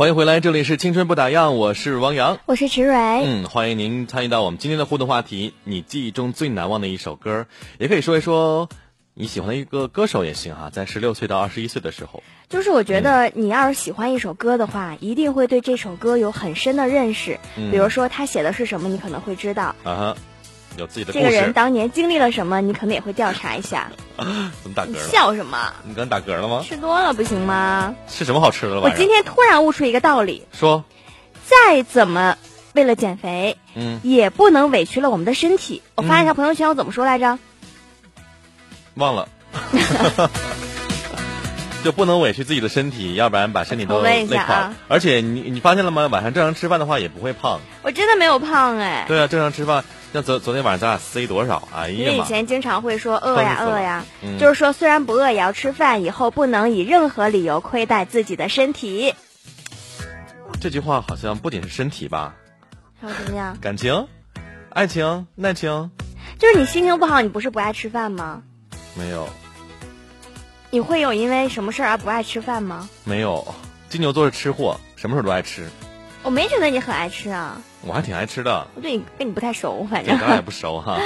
[SPEAKER 1] 欢迎回来，这里是青春不打烊，我是王洋。
[SPEAKER 2] 我是池蕊，
[SPEAKER 1] 嗯，欢迎您参与到我们今天的互动话题，你记忆中最难忘的一首歌，也可以说一说你喜欢的一个歌手也行哈、在十六岁到二十一岁的时候，
[SPEAKER 2] 就是我觉得你要是喜欢一首歌的话，一定会对这首歌有很深的认识。
[SPEAKER 1] 嗯。
[SPEAKER 2] 比如说他写的是什么，你可能会知道；
[SPEAKER 1] 啊哈，有自己的故
[SPEAKER 2] 这个人。当年经历了什么，你可能也会调查一下。
[SPEAKER 1] 怎么打嗝了？
[SPEAKER 2] 笑什么？
[SPEAKER 1] 你刚打嗝了吗？
[SPEAKER 2] 吃多了不行吗？
[SPEAKER 1] 吃什么好吃的了？
[SPEAKER 2] 我今天突然悟出一个道理：
[SPEAKER 1] 说，
[SPEAKER 2] 再怎么为了减肥，
[SPEAKER 1] 嗯，
[SPEAKER 2] 也不能委屈了我们的身体。我发一条朋友圈，我怎么说来着？
[SPEAKER 1] 忘了。就不能委屈自己的身体，要不然把身体都累垮而且你你发现了吗？晚上正常吃饭的话也不会胖。
[SPEAKER 2] 我真的没有胖哎。
[SPEAKER 1] 对啊，正常吃饭，像昨昨天晚上咱俩塞多少？哎
[SPEAKER 2] 因为以！前经常会说饿呀饿呀，
[SPEAKER 1] 嗯
[SPEAKER 2] 就是说虽然不饿也要吃饭，以后不能以任何理由亏待自己的身体。
[SPEAKER 1] 这句话好像不仅是身体吧，
[SPEAKER 2] 还有怎么样？
[SPEAKER 1] 感情、爱情、爱情
[SPEAKER 2] 就是你心情不好，你不是不爱吃饭吗？
[SPEAKER 1] 没有
[SPEAKER 2] 你会有因为什么事儿而不爱吃饭吗？
[SPEAKER 1] 没有。金牛座是吃货，什么时候都爱吃。
[SPEAKER 2] 我没觉得你很爱吃啊，
[SPEAKER 1] 我还挺爱吃的。
[SPEAKER 2] 我对你跟你不太熟，反 正
[SPEAKER 1] 咱俩也不熟哈。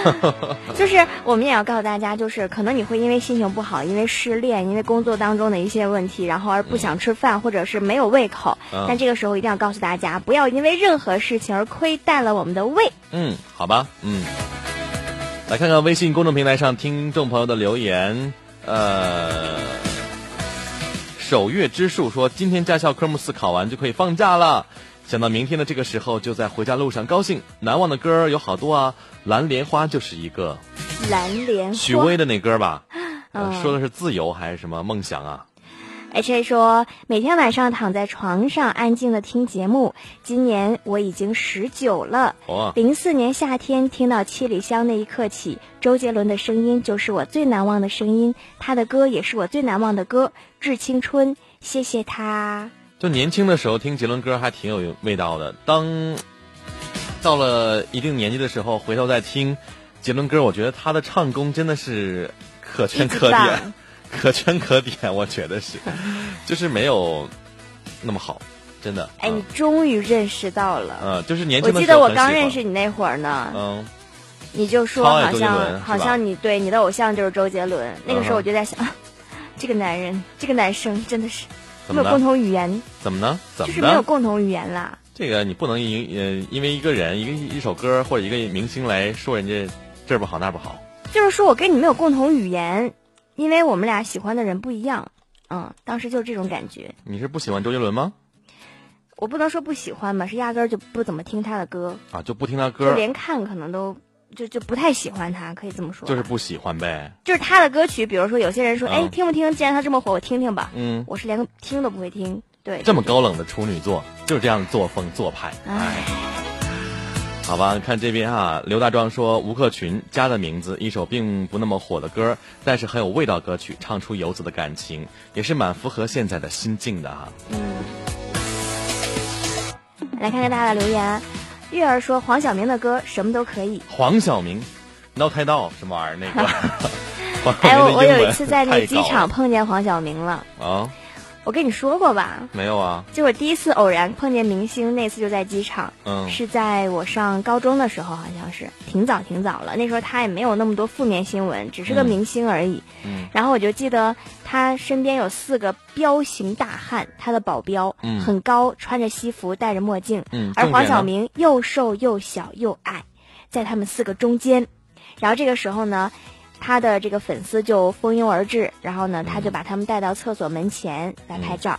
[SPEAKER 2] 就是我们也要告诉大家，就是可能你会因为心情不好，因为失恋，因为工作当中的一些问题，然后而不想吃饭，或者是没有胃口。
[SPEAKER 1] 嗯
[SPEAKER 2] 但这个时候一定要告诉大家，不要因为任何事情而亏待了我们的胃。
[SPEAKER 1] 嗯，好吧，嗯。来看看微信公众平台上听众朋友的留言，呃，守月之树说，今天驾校科目四考完就可以放假了。想到明天的这个时候，就在回家路上高兴。难忘的歌有好多啊，《蓝莲花》就是一个，
[SPEAKER 2] 蓝莲花。
[SPEAKER 1] 许巍的那歌吧，呃
[SPEAKER 2] 嗯
[SPEAKER 1] 说的是自由还是什么梦想啊
[SPEAKER 2] ？H A 说，每天晚上躺在床上安静的听节目。今年我已经十九了。
[SPEAKER 1] 哦，
[SPEAKER 2] 零四年夏天听到《七里香》那一刻起，周杰伦的声音就是我最难忘的声音，他的歌也是我最难忘的歌，《致青春》，谢谢他。
[SPEAKER 1] 就年轻的时候听杰伦歌还挺有味道的，当到了一定年纪的时候，回头再听杰伦歌，我觉得他的唱功真的是可圈可点，可圈可点，我觉得是，就是没有那么好，真的。
[SPEAKER 2] 哎，
[SPEAKER 1] 嗯。
[SPEAKER 2] 你终于认识到了。
[SPEAKER 1] 嗯，就是年
[SPEAKER 2] 我
[SPEAKER 1] 轻的时候
[SPEAKER 2] 记得我刚认识你那会儿呢，
[SPEAKER 1] 嗯，
[SPEAKER 2] 你就说好像好像你对你的偶像就是周杰伦。那个时候我就在想，啊 这个男人，这个男生真的是没有共？同语言，
[SPEAKER 1] 怎么呢？怎么
[SPEAKER 2] 就是没有？共同语言啦。
[SPEAKER 1] 这个你不能因呃因为一个人一个一首歌或者一个明星来说人家这不好那不好。
[SPEAKER 2] 就是说我跟你没有共同语言，因为我们俩喜欢的人不一样。嗯，当时就是这种感觉。
[SPEAKER 1] 你是不喜欢周杰伦吗？
[SPEAKER 2] 我不能说不喜欢吧，是压根儿就不怎么听他的歌，
[SPEAKER 1] 啊，就不听他
[SPEAKER 2] 就
[SPEAKER 1] 歌，
[SPEAKER 2] 连看可能都就就不太喜欢他，可以这么说。
[SPEAKER 1] 就是不喜欢呗。
[SPEAKER 2] 就是他的歌曲，比如说有些人说，
[SPEAKER 1] 嗯
[SPEAKER 2] 哎，听不听？既然他这么火，我听听吧。
[SPEAKER 1] 嗯，
[SPEAKER 2] 我是连个听都不会听。对，
[SPEAKER 1] 这么高冷的处女座，就是这样的作风做派。哎，好吧，看这边哈，刘大壮说吴克群家的名字，一首并不那么火的歌，但是很有味道歌曲，唱出游子的感情，也是蛮符合现在的心境的哈。
[SPEAKER 2] 嗯，来看看大家的留言。月儿说黄晓明的歌什么都可以。
[SPEAKER 1] 黄晓明，闹太道什么玩意儿那个？
[SPEAKER 2] 哎，我有一次在那个机场碰见黄晓明了，
[SPEAKER 1] 啊，
[SPEAKER 2] 我跟你说过吧？
[SPEAKER 1] 没有啊，
[SPEAKER 2] 就我第一次偶然碰见明星，那次就在机场，
[SPEAKER 1] 嗯
[SPEAKER 2] 是在我上高中的时候，好像是挺早挺早了。那时候他也没有那么多负面新闻，只是个
[SPEAKER 1] 嗯
[SPEAKER 2] 明星而已。
[SPEAKER 1] 嗯
[SPEAKER 2] 然后我就记得他身边有四个彪形大汉，他的保镖，
[SPEAKER 1] 嗯
[SPEAKER 2] 很高，穿着西服，戴着墨镜，
[SPEAKER 1] 嗯，
[SPEAKER 2] 而黄晓明又瘦又小又矮，在他们四个中间。然后这个时候呢，他的这个粉丝就蜂拥而至，然后呢，他就把他们带到厕所门前来拍照。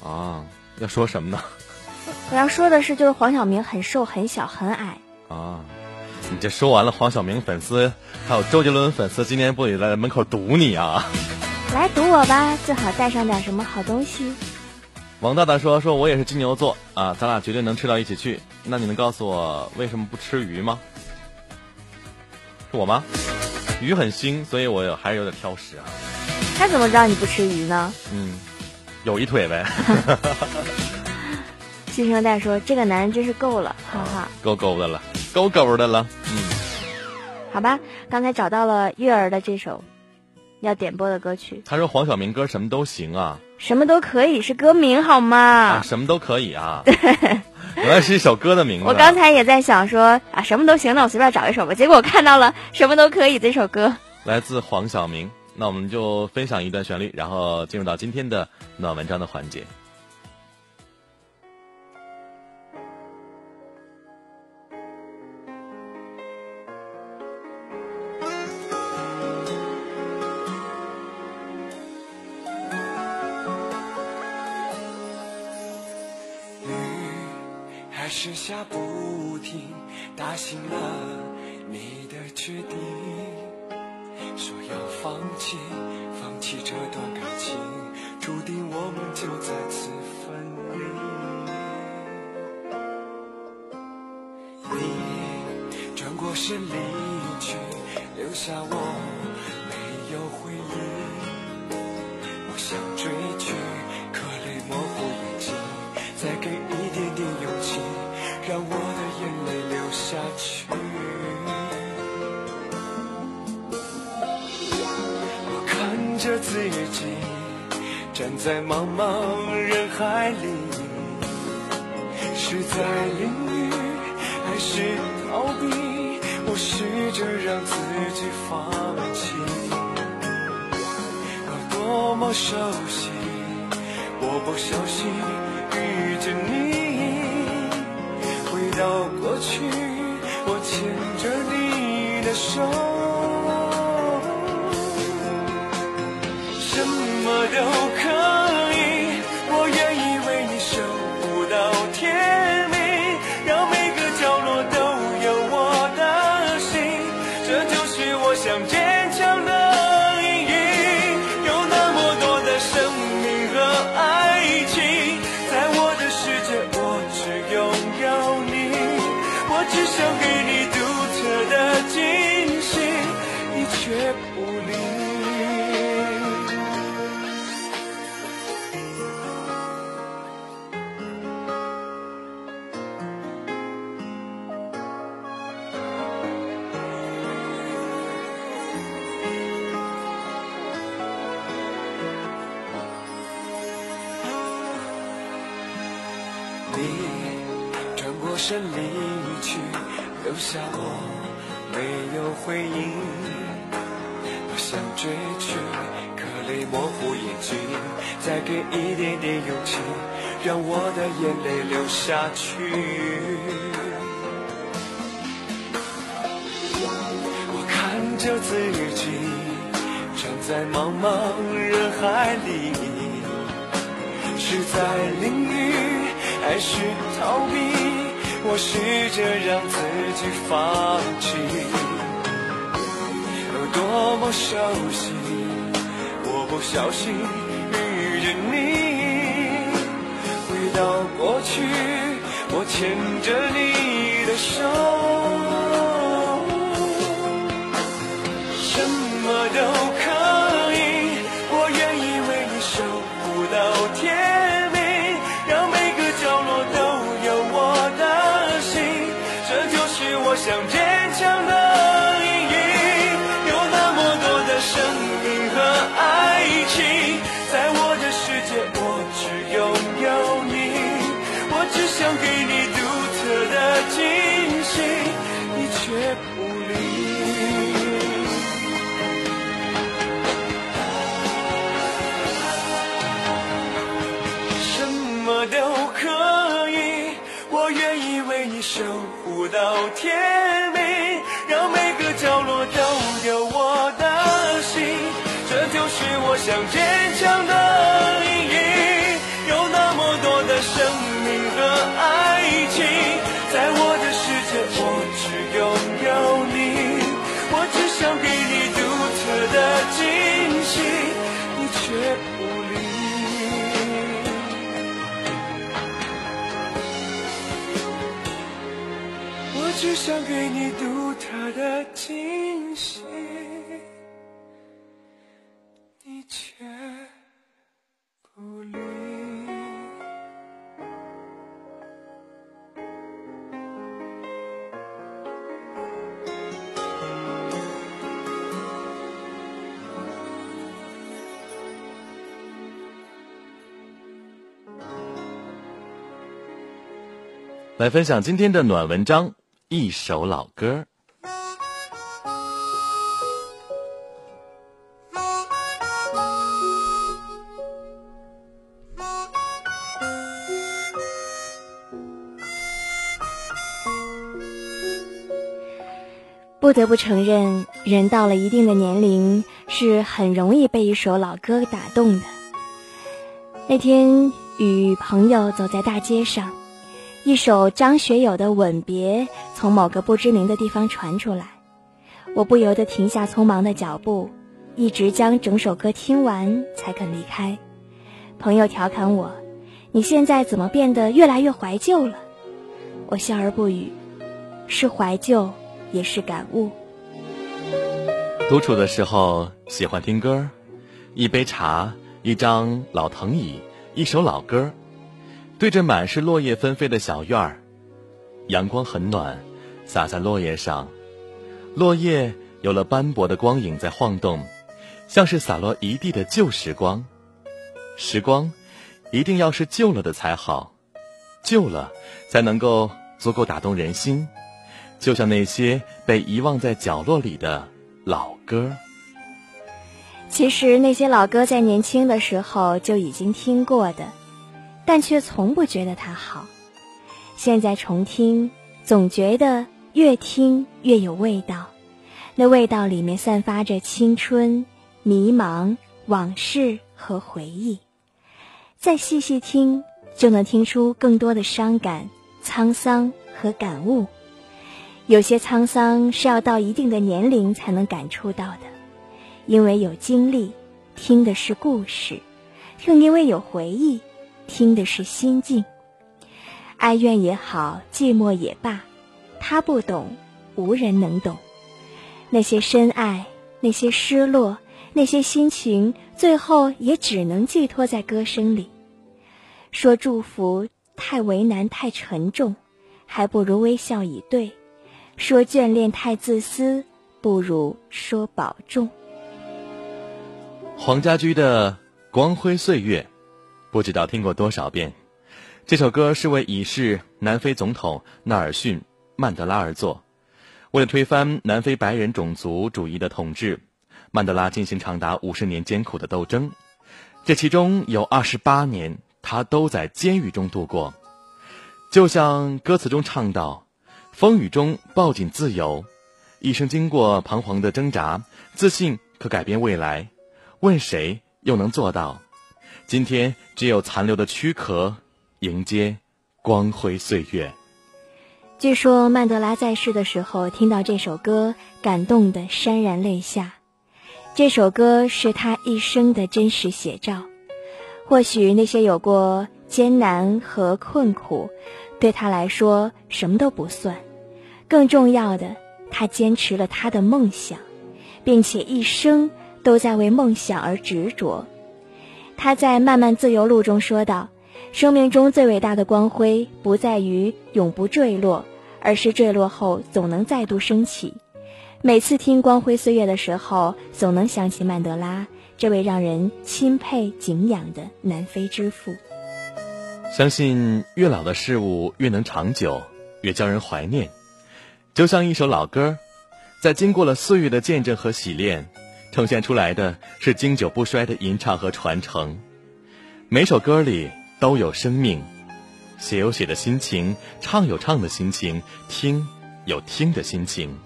[SPEAKER 1] 啊，要说什么呢？
[SPEAKER 2] 我要说的是，就是黄晓明很瘦、很小、很矮。
[SPEAKER 1] 啊，你这说完了，黄晓明粉丝还有周杰伦粉丝，今天不得在门口堵你啊？
[SPEAKER 2] 来堵我吧，最好带上点什么好东西。
[SPEAKER 1] 王大大说：“说我也是金牛座啊，咱俩绝对能吃到一起去。那你能告诉我为什么不吃鱼吗？是我吗？鱼很腥，所以我还是有点挑食啊。
[SPEAKER 2] 他怎么知道你不吃鱼呢？
[SPEAKER 1] 嗯，有一腿呗，
[SPEAKER 2] 新生代说这个男人真是够了，哈哈。
[SPEAKER 1] 够够的了，够够的了。嗯，
[SPEAKER 2] 好吧，刚才找到了月儿的这首要点播的歌曲，
[SPEAKER 1] 他说黄晓明歌什么都行啊，
[SPEAKER 2] 什么都可以是歌名好吗？
[SPEAKER 1] 啊，什么都可以啊。对 原来是一首歌的名字。
[SPEAKER 2] 我刚才也在想说啊，什么都行，那我随便找一首吧。结果我看到了什么都可以这首歌。
[SPEAKER 1] 来自黄晓明。那我们就分享一段旋律，然后进入到今天的暖文章的环节。
[SPEAKER 7] 下不停，打醒了你的决定，说要放弃，放弃这段感情，注定我们就在此分离。你转过身离去，留下我茫茫人海里，是在淋雨还是逃避？我试着让自己放弃。有多么熟悉，我不小心无力。眼泪流下去。我看着自己，站在茫茫人海里。是在淋雨还是逃避？我试着让自己放弃。有多么熟悉，我不小心遇见你。到过去，我牵着你的手，不理。什么都可以，我愿意为你守护到天明，让每个角落都有我的心，这就是我想坚强的只想给你独特的惊喜，你却不理。
[SPEAKER 1] 来分享今天的暖文章，一首老歌。
[SPEAKER 2] 不得不承认，人到了一定的年龄，是很容易被一首老歌打动的。那天与朋友走在大街上，一首张学友的《吻别》从某个不知名的地方传出来，我不由得停下匆忙的脚步，一直将整首歌听完才肯离开。朋友调侃我：“你现在怎么变得越来越怀旧了？”我笑而不语，是怀旧。也是感悟。
[SPEAKER 1] 独处的时候喜欢听歌，一杯茶，一张老藤椅，一首老歌，对着满是落叶纷飞的小院儿，阳光很暖，洒在落叶上，落叶有了斑驳的光影在晃动，像是洒落一地的旧时光。时光一定要是旧了的才好，旧了才能够足够打动人心，就像那些被遗忘在角落里的老歌。
[SPEAKER 2] 其实那些老歌在年轻的时候就已经听过的，但却从不觉得它好。现在重听，总觉得越听越有味道。那味道里面散发着青春、迷茫、往事和回忆。再细细听，就能听出更多的伤感、沧桑和感悟。有些沧桑是要到一定的年龄才能感触到的。因为有经历，听的是故事；更因为有回忆，听的是心境。哀怨也好，寂寞也罢，他不懂，无人能懂。那些深爱，那些失落，那些心情，最后也只能寄托在歌声里。说祝福太为难，太沉重，还不如微笑以对；说眷恋太自私，不如说保重。
[SPEAKER 1] 黄家驹的《光辉岁月》，不知道听过多少遍。这首歌是为已逝南非总统纳尔逊·曼德拉而作。为了推翻南非白人种族主义的统治，曼德拉进行长达五十年艰苦的斗争。这其中有二十八年，他都在监狱中度过。就像歌词中唱到：“风雨中抱紧自由，一生经过彷徨的挣扎，自信可改变未来。”问谁又能做到？今天只有残留的躯壳，迎接光辉岁月。
[SPEAKER 2] 据说曼德拉在世的时候，听到这首歌，感动的潸然泪下。这首歌是他一生的真实写照。或许那些有过艰难和困苦，对他来说什么都不算。更重要的，他坚持了他的梦想，并且一生。都在为梦想而执着。他在《漫漫自由路》中说道：“生命中最伟大的光辉，不在于永不坠落，而是坠落后总能再度升起。”每次听《光辉岁月》的时候，总能想起曼德拉这位让人钦佩敬仰的南非之父。
[SPEAKER 1] 相信越老的事物越能长久，越叫人怀念。就像一首老歌，在经过了岁月的见证和洗练。呈现出来的是经久不衰的吟唱和传承，每首歌里都有生命，写有写的心情，唱有唱的心情，听有听的心情。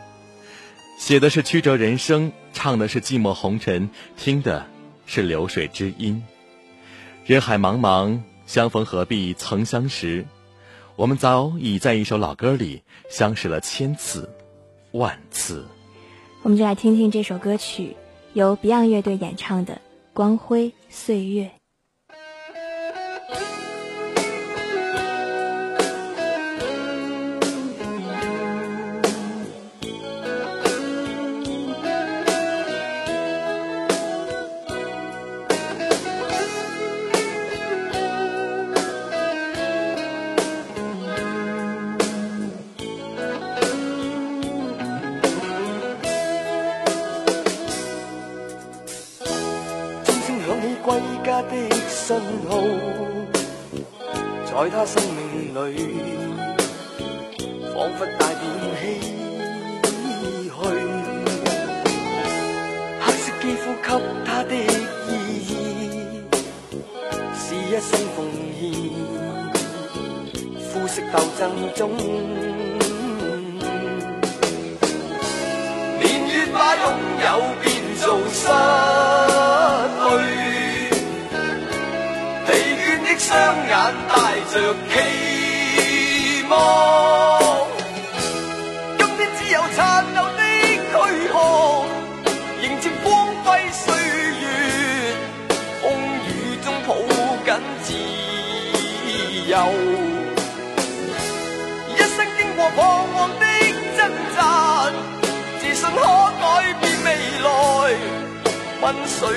[SPEAKER 1] 写的是曲折人生，唱的是寂寞红尘，听的是流水知音。人海茫茫，相逢何必曾相识？我们早已在一首老歌里相识了千次万次。
[SPEAKER 2] 我们就来听听这首歌曲。由 Beyond 乐队演唱的《光辉岁月》。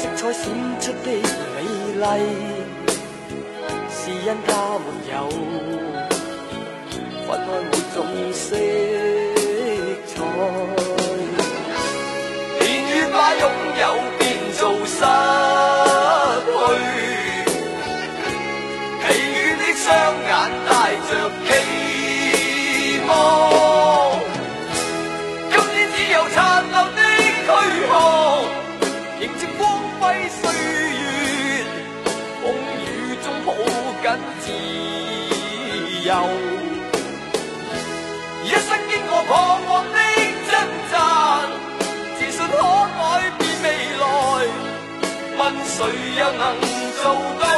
[SPEAKER 8] 色彩闪出的美丽，是因它没有谁又能做到？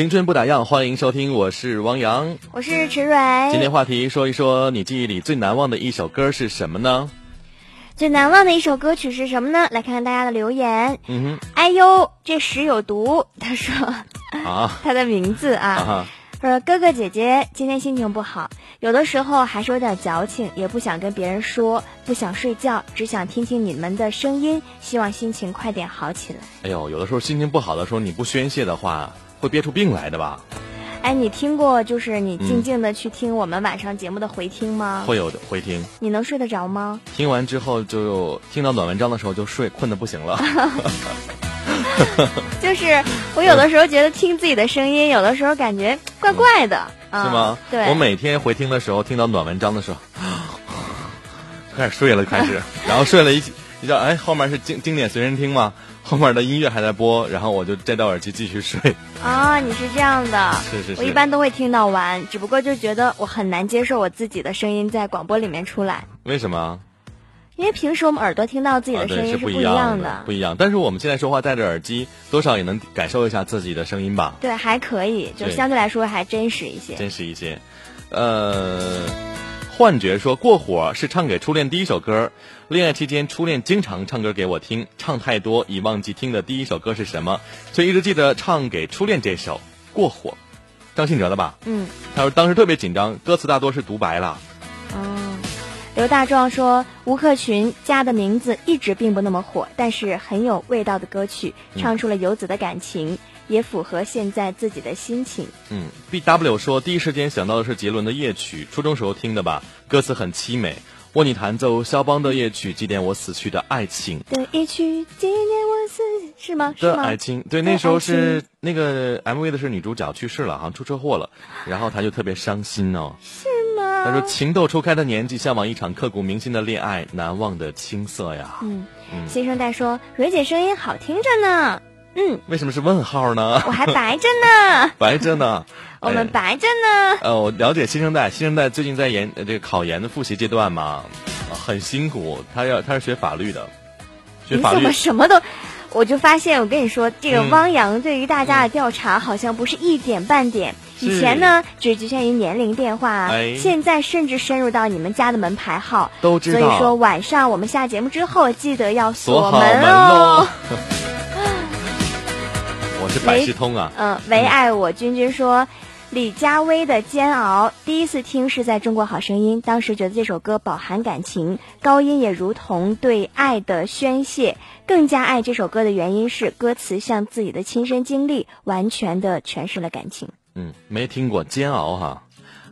[SPEAKER 1] 青春不打烊，欢迎收听，我是汪洋。
[SPEAKER 2] 我是池蕊。
[SPEAKER 1] 今天话题说一说你记忆里最难忘的一首歌是什么呢？
[SPEAKER 2] 最难忘的一首歌曲是什么呢？来看看大家的留言。
[SPEAKER 1] 嗯哼
[SPEAKER 2] 哎呦，这屎有毒！他说，
[SPEAKER 1] 啊
[SPEAKER 2] 他的名字啊，
[SPEAKER 1] 啊，
[SPEAKER 2] 说哥哥姐姐今天心情不好，有的时候还是有点矫情，也不想跟别人说，不想睡觉，只想听听你们的声音，希望心情快点好起来。
[SPEAKER 1] 哎呦，有的时候心情不好的时候，你不宣泄的话，会憋出病来的吧？
[SPEAKER 2] 哎，你听过就是你静静的去听我们晚上节目的回听吗？
[SPEAKER 1] 会有的回听，
[SPEAKER 2] 你能睡得着吗？
[SPEAKER 1] 听完之后就听到暖文章的时候就睡，困得不行了。
[SPEAKER 2] 就是我有的时候觉得听自己的声音，有的时候感觉怪怪的，啊
[SPEAKER 1] 是吗？
[SPEAKER 2] 对，
[SPEAKER 1] 我每天回听的时候，听到暖文章的时候，开始睡了，开始，然后睡了一一觉，哎，后面是经经典随身听嘛，后面的音乐还在播，然后我就摘掉耳机继续睡。
[SPEAKER 2] 啊，你是这样的，
[SPEAKER 1] 是是是
[SPEAKER 2] 我一般都会听到完，只不过就觉得我很难接受我自己的声音在广播里面出来，
[SPEAKER 1] 为什么？
[SPEAKER 2] 因为平时我们耳朵听到自己的声音
[SPEAKER 1] 是不一样
[SPEAKER 2] 样
[SPEAKER 1] 的，不一样。但是我们现在说话戴着耳机，多少也能感受一下自己的声音吧，
[SPEAKER 2] 对，还可以，就相对来说还真实一些。
[SPEAKER 1] 真实一些。呃，幻觉说过火是唱给初恋第一首歌，恋爱期间初恋经常唱歌给我听，唱太多已忘记听的第一首歌是什么，却一直记得唱给初恋这首《过火》，张信哲的吧？
[SPEAKER 2] 嗯
[SPEAKER 1] 他说当时特别紧张，歌词大多是独白了。
[SPEAKER 2] 嗯，刘大壮说吴克群家的名字一直并不那么火，但是很有味道的歌曲，
[SPEAKER 1] 嗯
[SPEAKER 2] 唱出了游子的感情，也符合现在自己的心情。
[SPEAKER 1] 嗯，B W 说第一时间想到的是杰伦的夜曲，初中时候听的吧，歌词很凄美。为你弹奏肖邦的夜曲，祭奠我死去的爱情。
[SPEAKER 2] 的夜曲纪念我死是吗？是吗
[SPEAKER 1] 的爱？情，对，那时候是那个 MV 的是女主角去世了，好像出车祸了，然后 她就特别伤心哦。
[SPEAKER 2] 是吗？
[SPEAKER 1] 她说情窦初开的年纪，向往一场刻骨铭心的恋爱，难忘的青涩呀。
[SPEAKER 2] 嗯，
[SPEAKER 1] 嗯
[SPEAKER 2] 新生代说蕊姐声音好听着呢，嗯，
[SPEAKER 1] 为什么是问号呢？
[SPEAKER 2] 我还白着呢，
[SPEAKER 1] 白着呢。
[SPEAKER 2] 我们
[SPEAKER 1] 哎
[SPEAKER 2] 白着呢。
[SPEAKER 1] 呃，我了解新生代，新生代最近在研呃这个考研的复习阶段嘛，啊很辛苦。他要他是学法律的，学法律
[SPEAKER 2] 你怎么什么都？我就发现，我跟你说，这个
[SPEAKER 1] 嗯
[SPEAKER 2] 汪洋对于大家的调查好像不是一点半点。
[SPEAKER 1] 是
[SPEAKER 2] 以前呢，只局限于年龄电话，
[SPEAKER 1] 哎
[SPEAKER 2] 现在甚至深入到你们家的门牌号。
[SPEAKER 1] 都知道。
[SPEAKER 2] 所以说，晚上我们下节目之后，记得要
[SPEAKER 1] 锁好
[SPEAKER 2] 门
[SPEAKER 1] 门
[SPEAKER 2] 哦
[SPEAKER 1] 喽。。我是百事通啊，
[SPEAKER 2] 嗯，唯爱我君君说，李佳薇的《煎熬》第一次听是在中国好声音，当时觉得这首歌饱含感情，高音也如同对爱的宣泄。更加爱这首歌的原因是歌词像自己的亲身经历，完全的诠释了感情。
[SPEAKER 1] 嗯，没听过煎熬哈。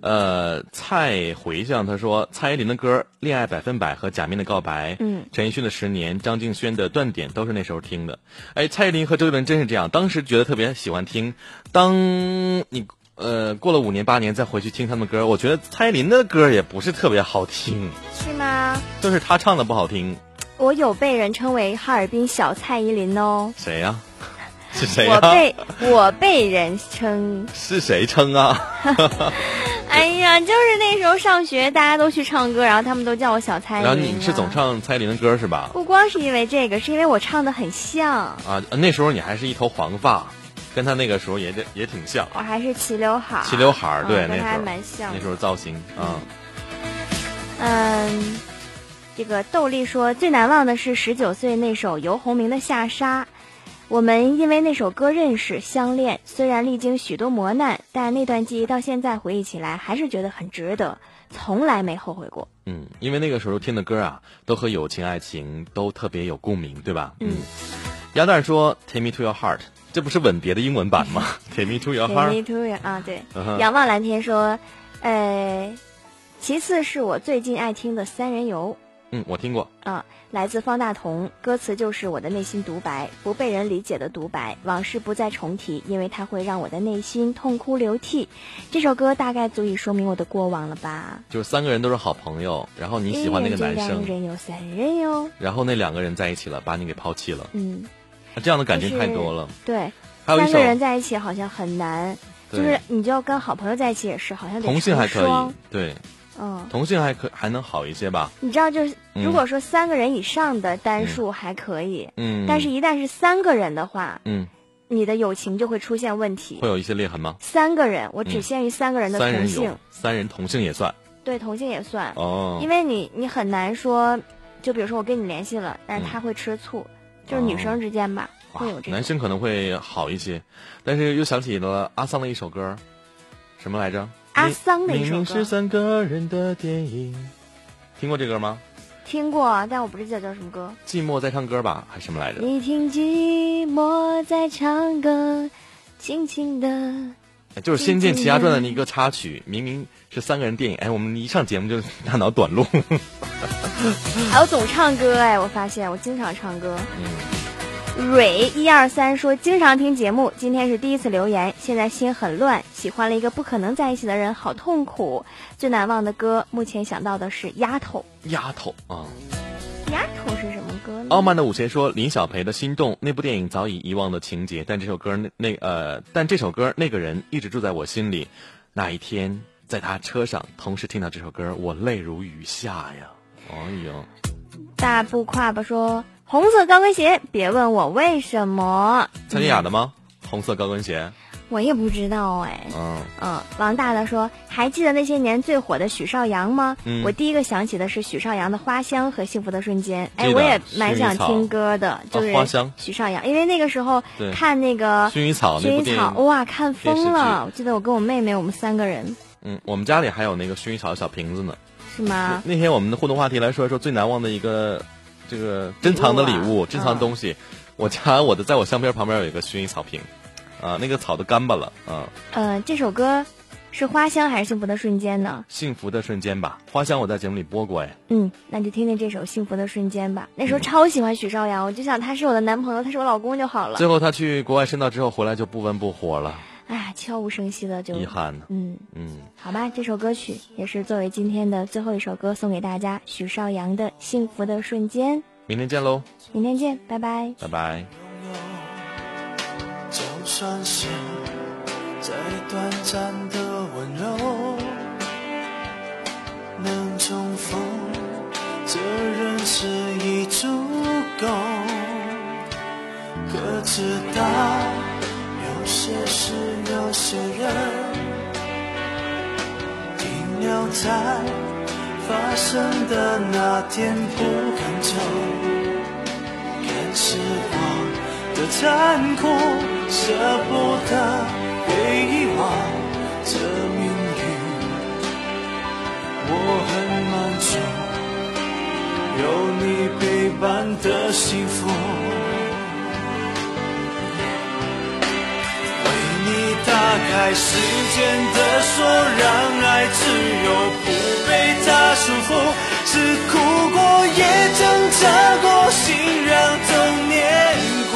[SPEAKER 1] 呃，蔡回向他说，蔡依林的歌《恋爱百分百》和《假面的告白》，
[SPEAKER 2] 嗯，
[SPEAKER 1] 陈奕迅的《十年》，张敬轩的《断点》都是那时候听的。哎，蔡依林和周杰伦真是这样，当时觉得特别喜欢听，当你呃过了五年八年再回去听他们歌，我觉得蔡依林的歌也不是特别好听，
[SPEAKER 2] 是吗？
[SPEAKER 1] 就是他唱的不好听。
[SPEAKER 2] 我有被人称为哈尔滨小蔡依林哦。
[SPEAKER 1] 谁呀、是谁呀、
[SPEAKER 2] 我被我被人称，
[SPEAKER 1] 是谁称啊？
[SPEAKER 2] 哎呀，就是那时候上学，大家都去唱歌，然后他们都叫我小蔡依林、
[SPEAKER 1] 然
[SPEAKER 2] 啊。
[SPEAKER 1] 后你是总唱蔡依林的歌是吧？
[SPEAKER 2] 不光是因为这个，是因为我唱的很像，
[SPEAKER 1] 啊，那时候你还是一头黄发，跟他那个时候也也挺像。
[SPEAKER 2] 我还是齐刘海，
[SPEAKER 1] 齐刘海，对，那时候
[SPEAKER 2] 蛮像。
[SPEAKER 1] 那时候造型啊，
[SPEAKER 2] 嗯，这个豆粒说最难忘的是十九岁那首游鸿明的《下沙》，我们因为那首歌认识相恋，虽然历经许多磨难，但那段记忆到现在回忆起来还是觉得很值得，从来没后悔过。
[SPEAKER 1] 嗯，因为那个时候听的歌啊，都和友情、爱情都特别有共鸣，对吧？
[SPEAKER 2] 嗯。
[SPEAKER 1] 鸭蛋说：“Take me to your heart，这不是吻别的英文版吗？Take me to your heart。
[SPEAKER 2] too 啊，对
[SPEAKER 1] 嗯哼。
[SPEAKER 2] 仰望蓝天说，呃，其次是我最近爱听的《三人游》。
[SPEAKER 1] 嗯，我听过。
[SPEAKER 2] 啊，来自方大同，歌词就是我的内心独白，不被人理解的独白，往事不再重提，因为它会让我的内心痛哭流涕。这首歌大概足以说明我的过往了吧？
[SPEAKER 1] 就是三个人都是好朋友，然后你喜欢那个男生，
[SPEAKER 2] 人有三人哟。
[SPEAKER 1] 然后那两个人在一起了，把你给抛弃了，
[SPEAKER 2] 嗯，
[SPEAKER 1] 这样的感情太多了。
[SPEAKER 2] 对，
[SPEAKER 1] 还有一
[SPEAKER 2] 三个人在一起好像很难，就是你就要跟好朋友在一起也是，好像得
[SPEAKER 1] 同性还可以，对，
[SPEAKER 2] 嗯，
[SPEAKER 1] 同性还可还能好一些吧。
[SPEAKER 2] 你知道，就是
[SPEAKER 1] 嗯
[SPEAKER 2] 如果说三个人以上的单数还可以，
[SPEAKER 1] 嗯，
[SPEAKER 2] 但是一旦是三个人的话，
[SPEAKER 1] 嗯，
[SPEAKER 2] 你的友情就会出现问题
[SPEAKER 1] 会。有一些裂痕吗？
[SPEAKER 2] 三个人，我只
[SPEAKER 1] 嗯
[SPEAKER 2] 限于三个人的同性，
[SPEAKER 1] 有，三人同性也算
[SPEAKER 2] 对同性也算，
[SPEAKER 1] 哦。
[SPEAKER 2] 因为你你很难说，就比如说我跟你联系了，但是
[SPEAKER 1] 嗯
[SPEAKER 2] 他会吃醋，就是女生之间吧，
[SPEAKER 1] 哇
[SPEAKER 2] 会有这种。
[SPEAKER 1] 男生可能会好一些，但是又想起了阿桑的一首歌，什么来着？
[SPEAKER 2] 阿桑的一首
[SPEAKER 1] 明明是三个人的电影，听过这歌吗？
[SPEAKER 2] 听过，但我不记得叫什么歌。
[SPEAKER 1] 寂寞在唱歌吧，还是什么来着？
[SPEAKER 2] 你听寂寞在唱歌，轻轻的。
[SPEAKER 1] 哎就是《仙剑奇侠传》的一个插曲，明明是三个人电影，哎，我们一上节目就大脑短路。
[SPEAKER 2] 还有总唱歌哎，我发现我经常唱歌。
[SPEAKER 1] 嗯，
[SPEAKER 2] 蕊一二三说经常听节目，今天是第一次留言，现在心很乱，喜欢了一个不可能在一起的人，好痛苦。最难忘的歌，目前想到的是《丫头
[SPEAKER 1] 丫头啊。》。
[SPEAKER 2] 丫头是什么歌呢？
[SPEAKER 1] 傲慢的舞鞋说：“林小培的心动那部电影早已遗忘的情节，但这首歌那那呃，但这首歌那个人一直住在我心里。那一天在他车上同时听到这首歌，我泪如雨下呀！哎呦，
[SPEAKER 2] 大步跨吧说红色高跟鞋，别问我为什么，
[SPEAKER 1] 蔡健雅的吗？红色高跟鞋。
[SPEAKER 2] 我也不知道哎。
[SPEAKER 1] 嗯，
[SPEAKER 2] 嗯，王大大说，还记得那些年最火的许绍洋吗？
[SPEAKER 1] 嗯
[SPEAKER 2] 我第一个想起的是许绍洋的《花香》和《幸福的瞬间》。哎，我也蛮想听歌的，就是
[SPEAKER 1] 花香
[SPEAKER 2] 许绍洋，因为那个时候看那个
[SPEAKER 1] 薰衣草那
[SPEAKER 2] 薰衣草。哇，看疯了！我记得我跟我妹妹，我们三个人
[SPEAKER 1] 嗯，我们家里还有那个薰衣草的小瓶子呢。
[SPEAKER 2] 是吗？
[SPEAKER 1] 那天我们的互动话题来说一说最难忘的一个这个珍藏的礼
[SPEAKER 2] 礼物啊、
[SPEAKER 1] 珍藏的东西。我家我的在我相片旁边有一个薰衣草瓶，啊，那个草都干巴了，啊，
[SPEAKER 2] 呃，这首歌是《花香》还是《幸福的瞬间》呢？
[SPEAKER 1] 幸福的瞬间吧。花香我在节目里播过，哎，
[SPEAKER 2] 嗯，那就听听这首《幸福的瞬间》吧。那时
[SPEAKER 1] 嗯
[SPEAKER 2] 候超喜欢许绍洋，我就想他是我的男朋友，他是我老公就好了
[SPEAKER 1] 最。后他去国外深造之后回来就不温不火了，
[SPEAKER 2] 哎，悄无声息的就
[SPEAKER 1] 遗憾呢。
[SPEAKER 2] 嗯。
[SPEAKER 1] 嗯，
[SPEAKER 2] 好吧，这首歌曲也是作为今天的最后一首歌送给大家，许绍洋的《幸福的瞬间》。
[SPEAKER 1] 明天见喽，
[SPEAKER 2] 明天见，拜拜。
[SPEAKER 1] 拜拜。
[SPEAKER 7] 就算是再短暂的温柔，能重逢，这人是已足够。可知道，有些事，有些人，停留在发生的那天不肯走。看时光的残酷，舍不得被遗忘这命运。我很满足，有你陪伴的幸福。开开时间的锁，让爱自由，不被它束缚。是哭过，也挣扎过，心让痛念过。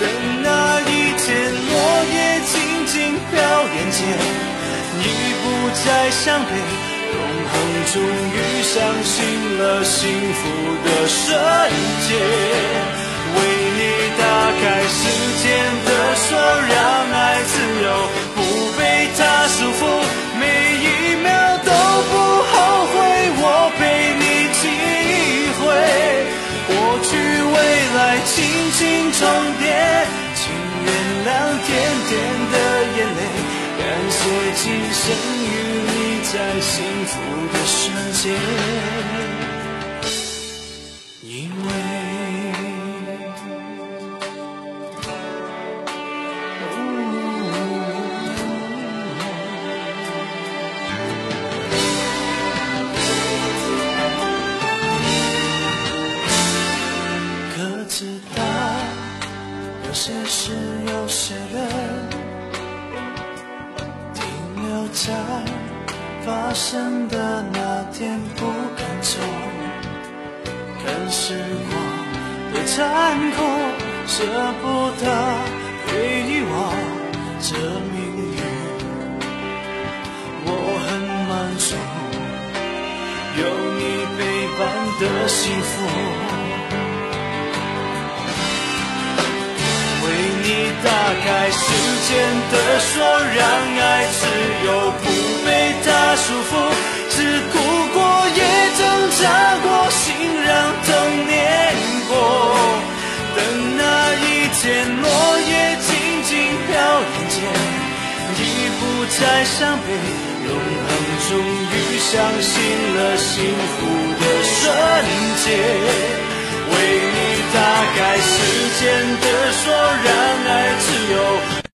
[SPEAKER 7] 等那一天，落叶静静飘眼前，已不再伤悲。永恒终于相信了幸福的瞬间。为你打开时间幸福的瞬间，陌生的那天不敢走，看时光的残酷，舍不得被遗忘这命运。我很满足，有你陪伴的幸福。打开时间的锁，让爱自由，不被它束缚。只哭过，也挣扎过，心让痛念过。等那一天，落叶静静飘眼前，已不再伤悲。永恒终于相信了幸福的瞬间。为你大概时间的锁，让爱自由。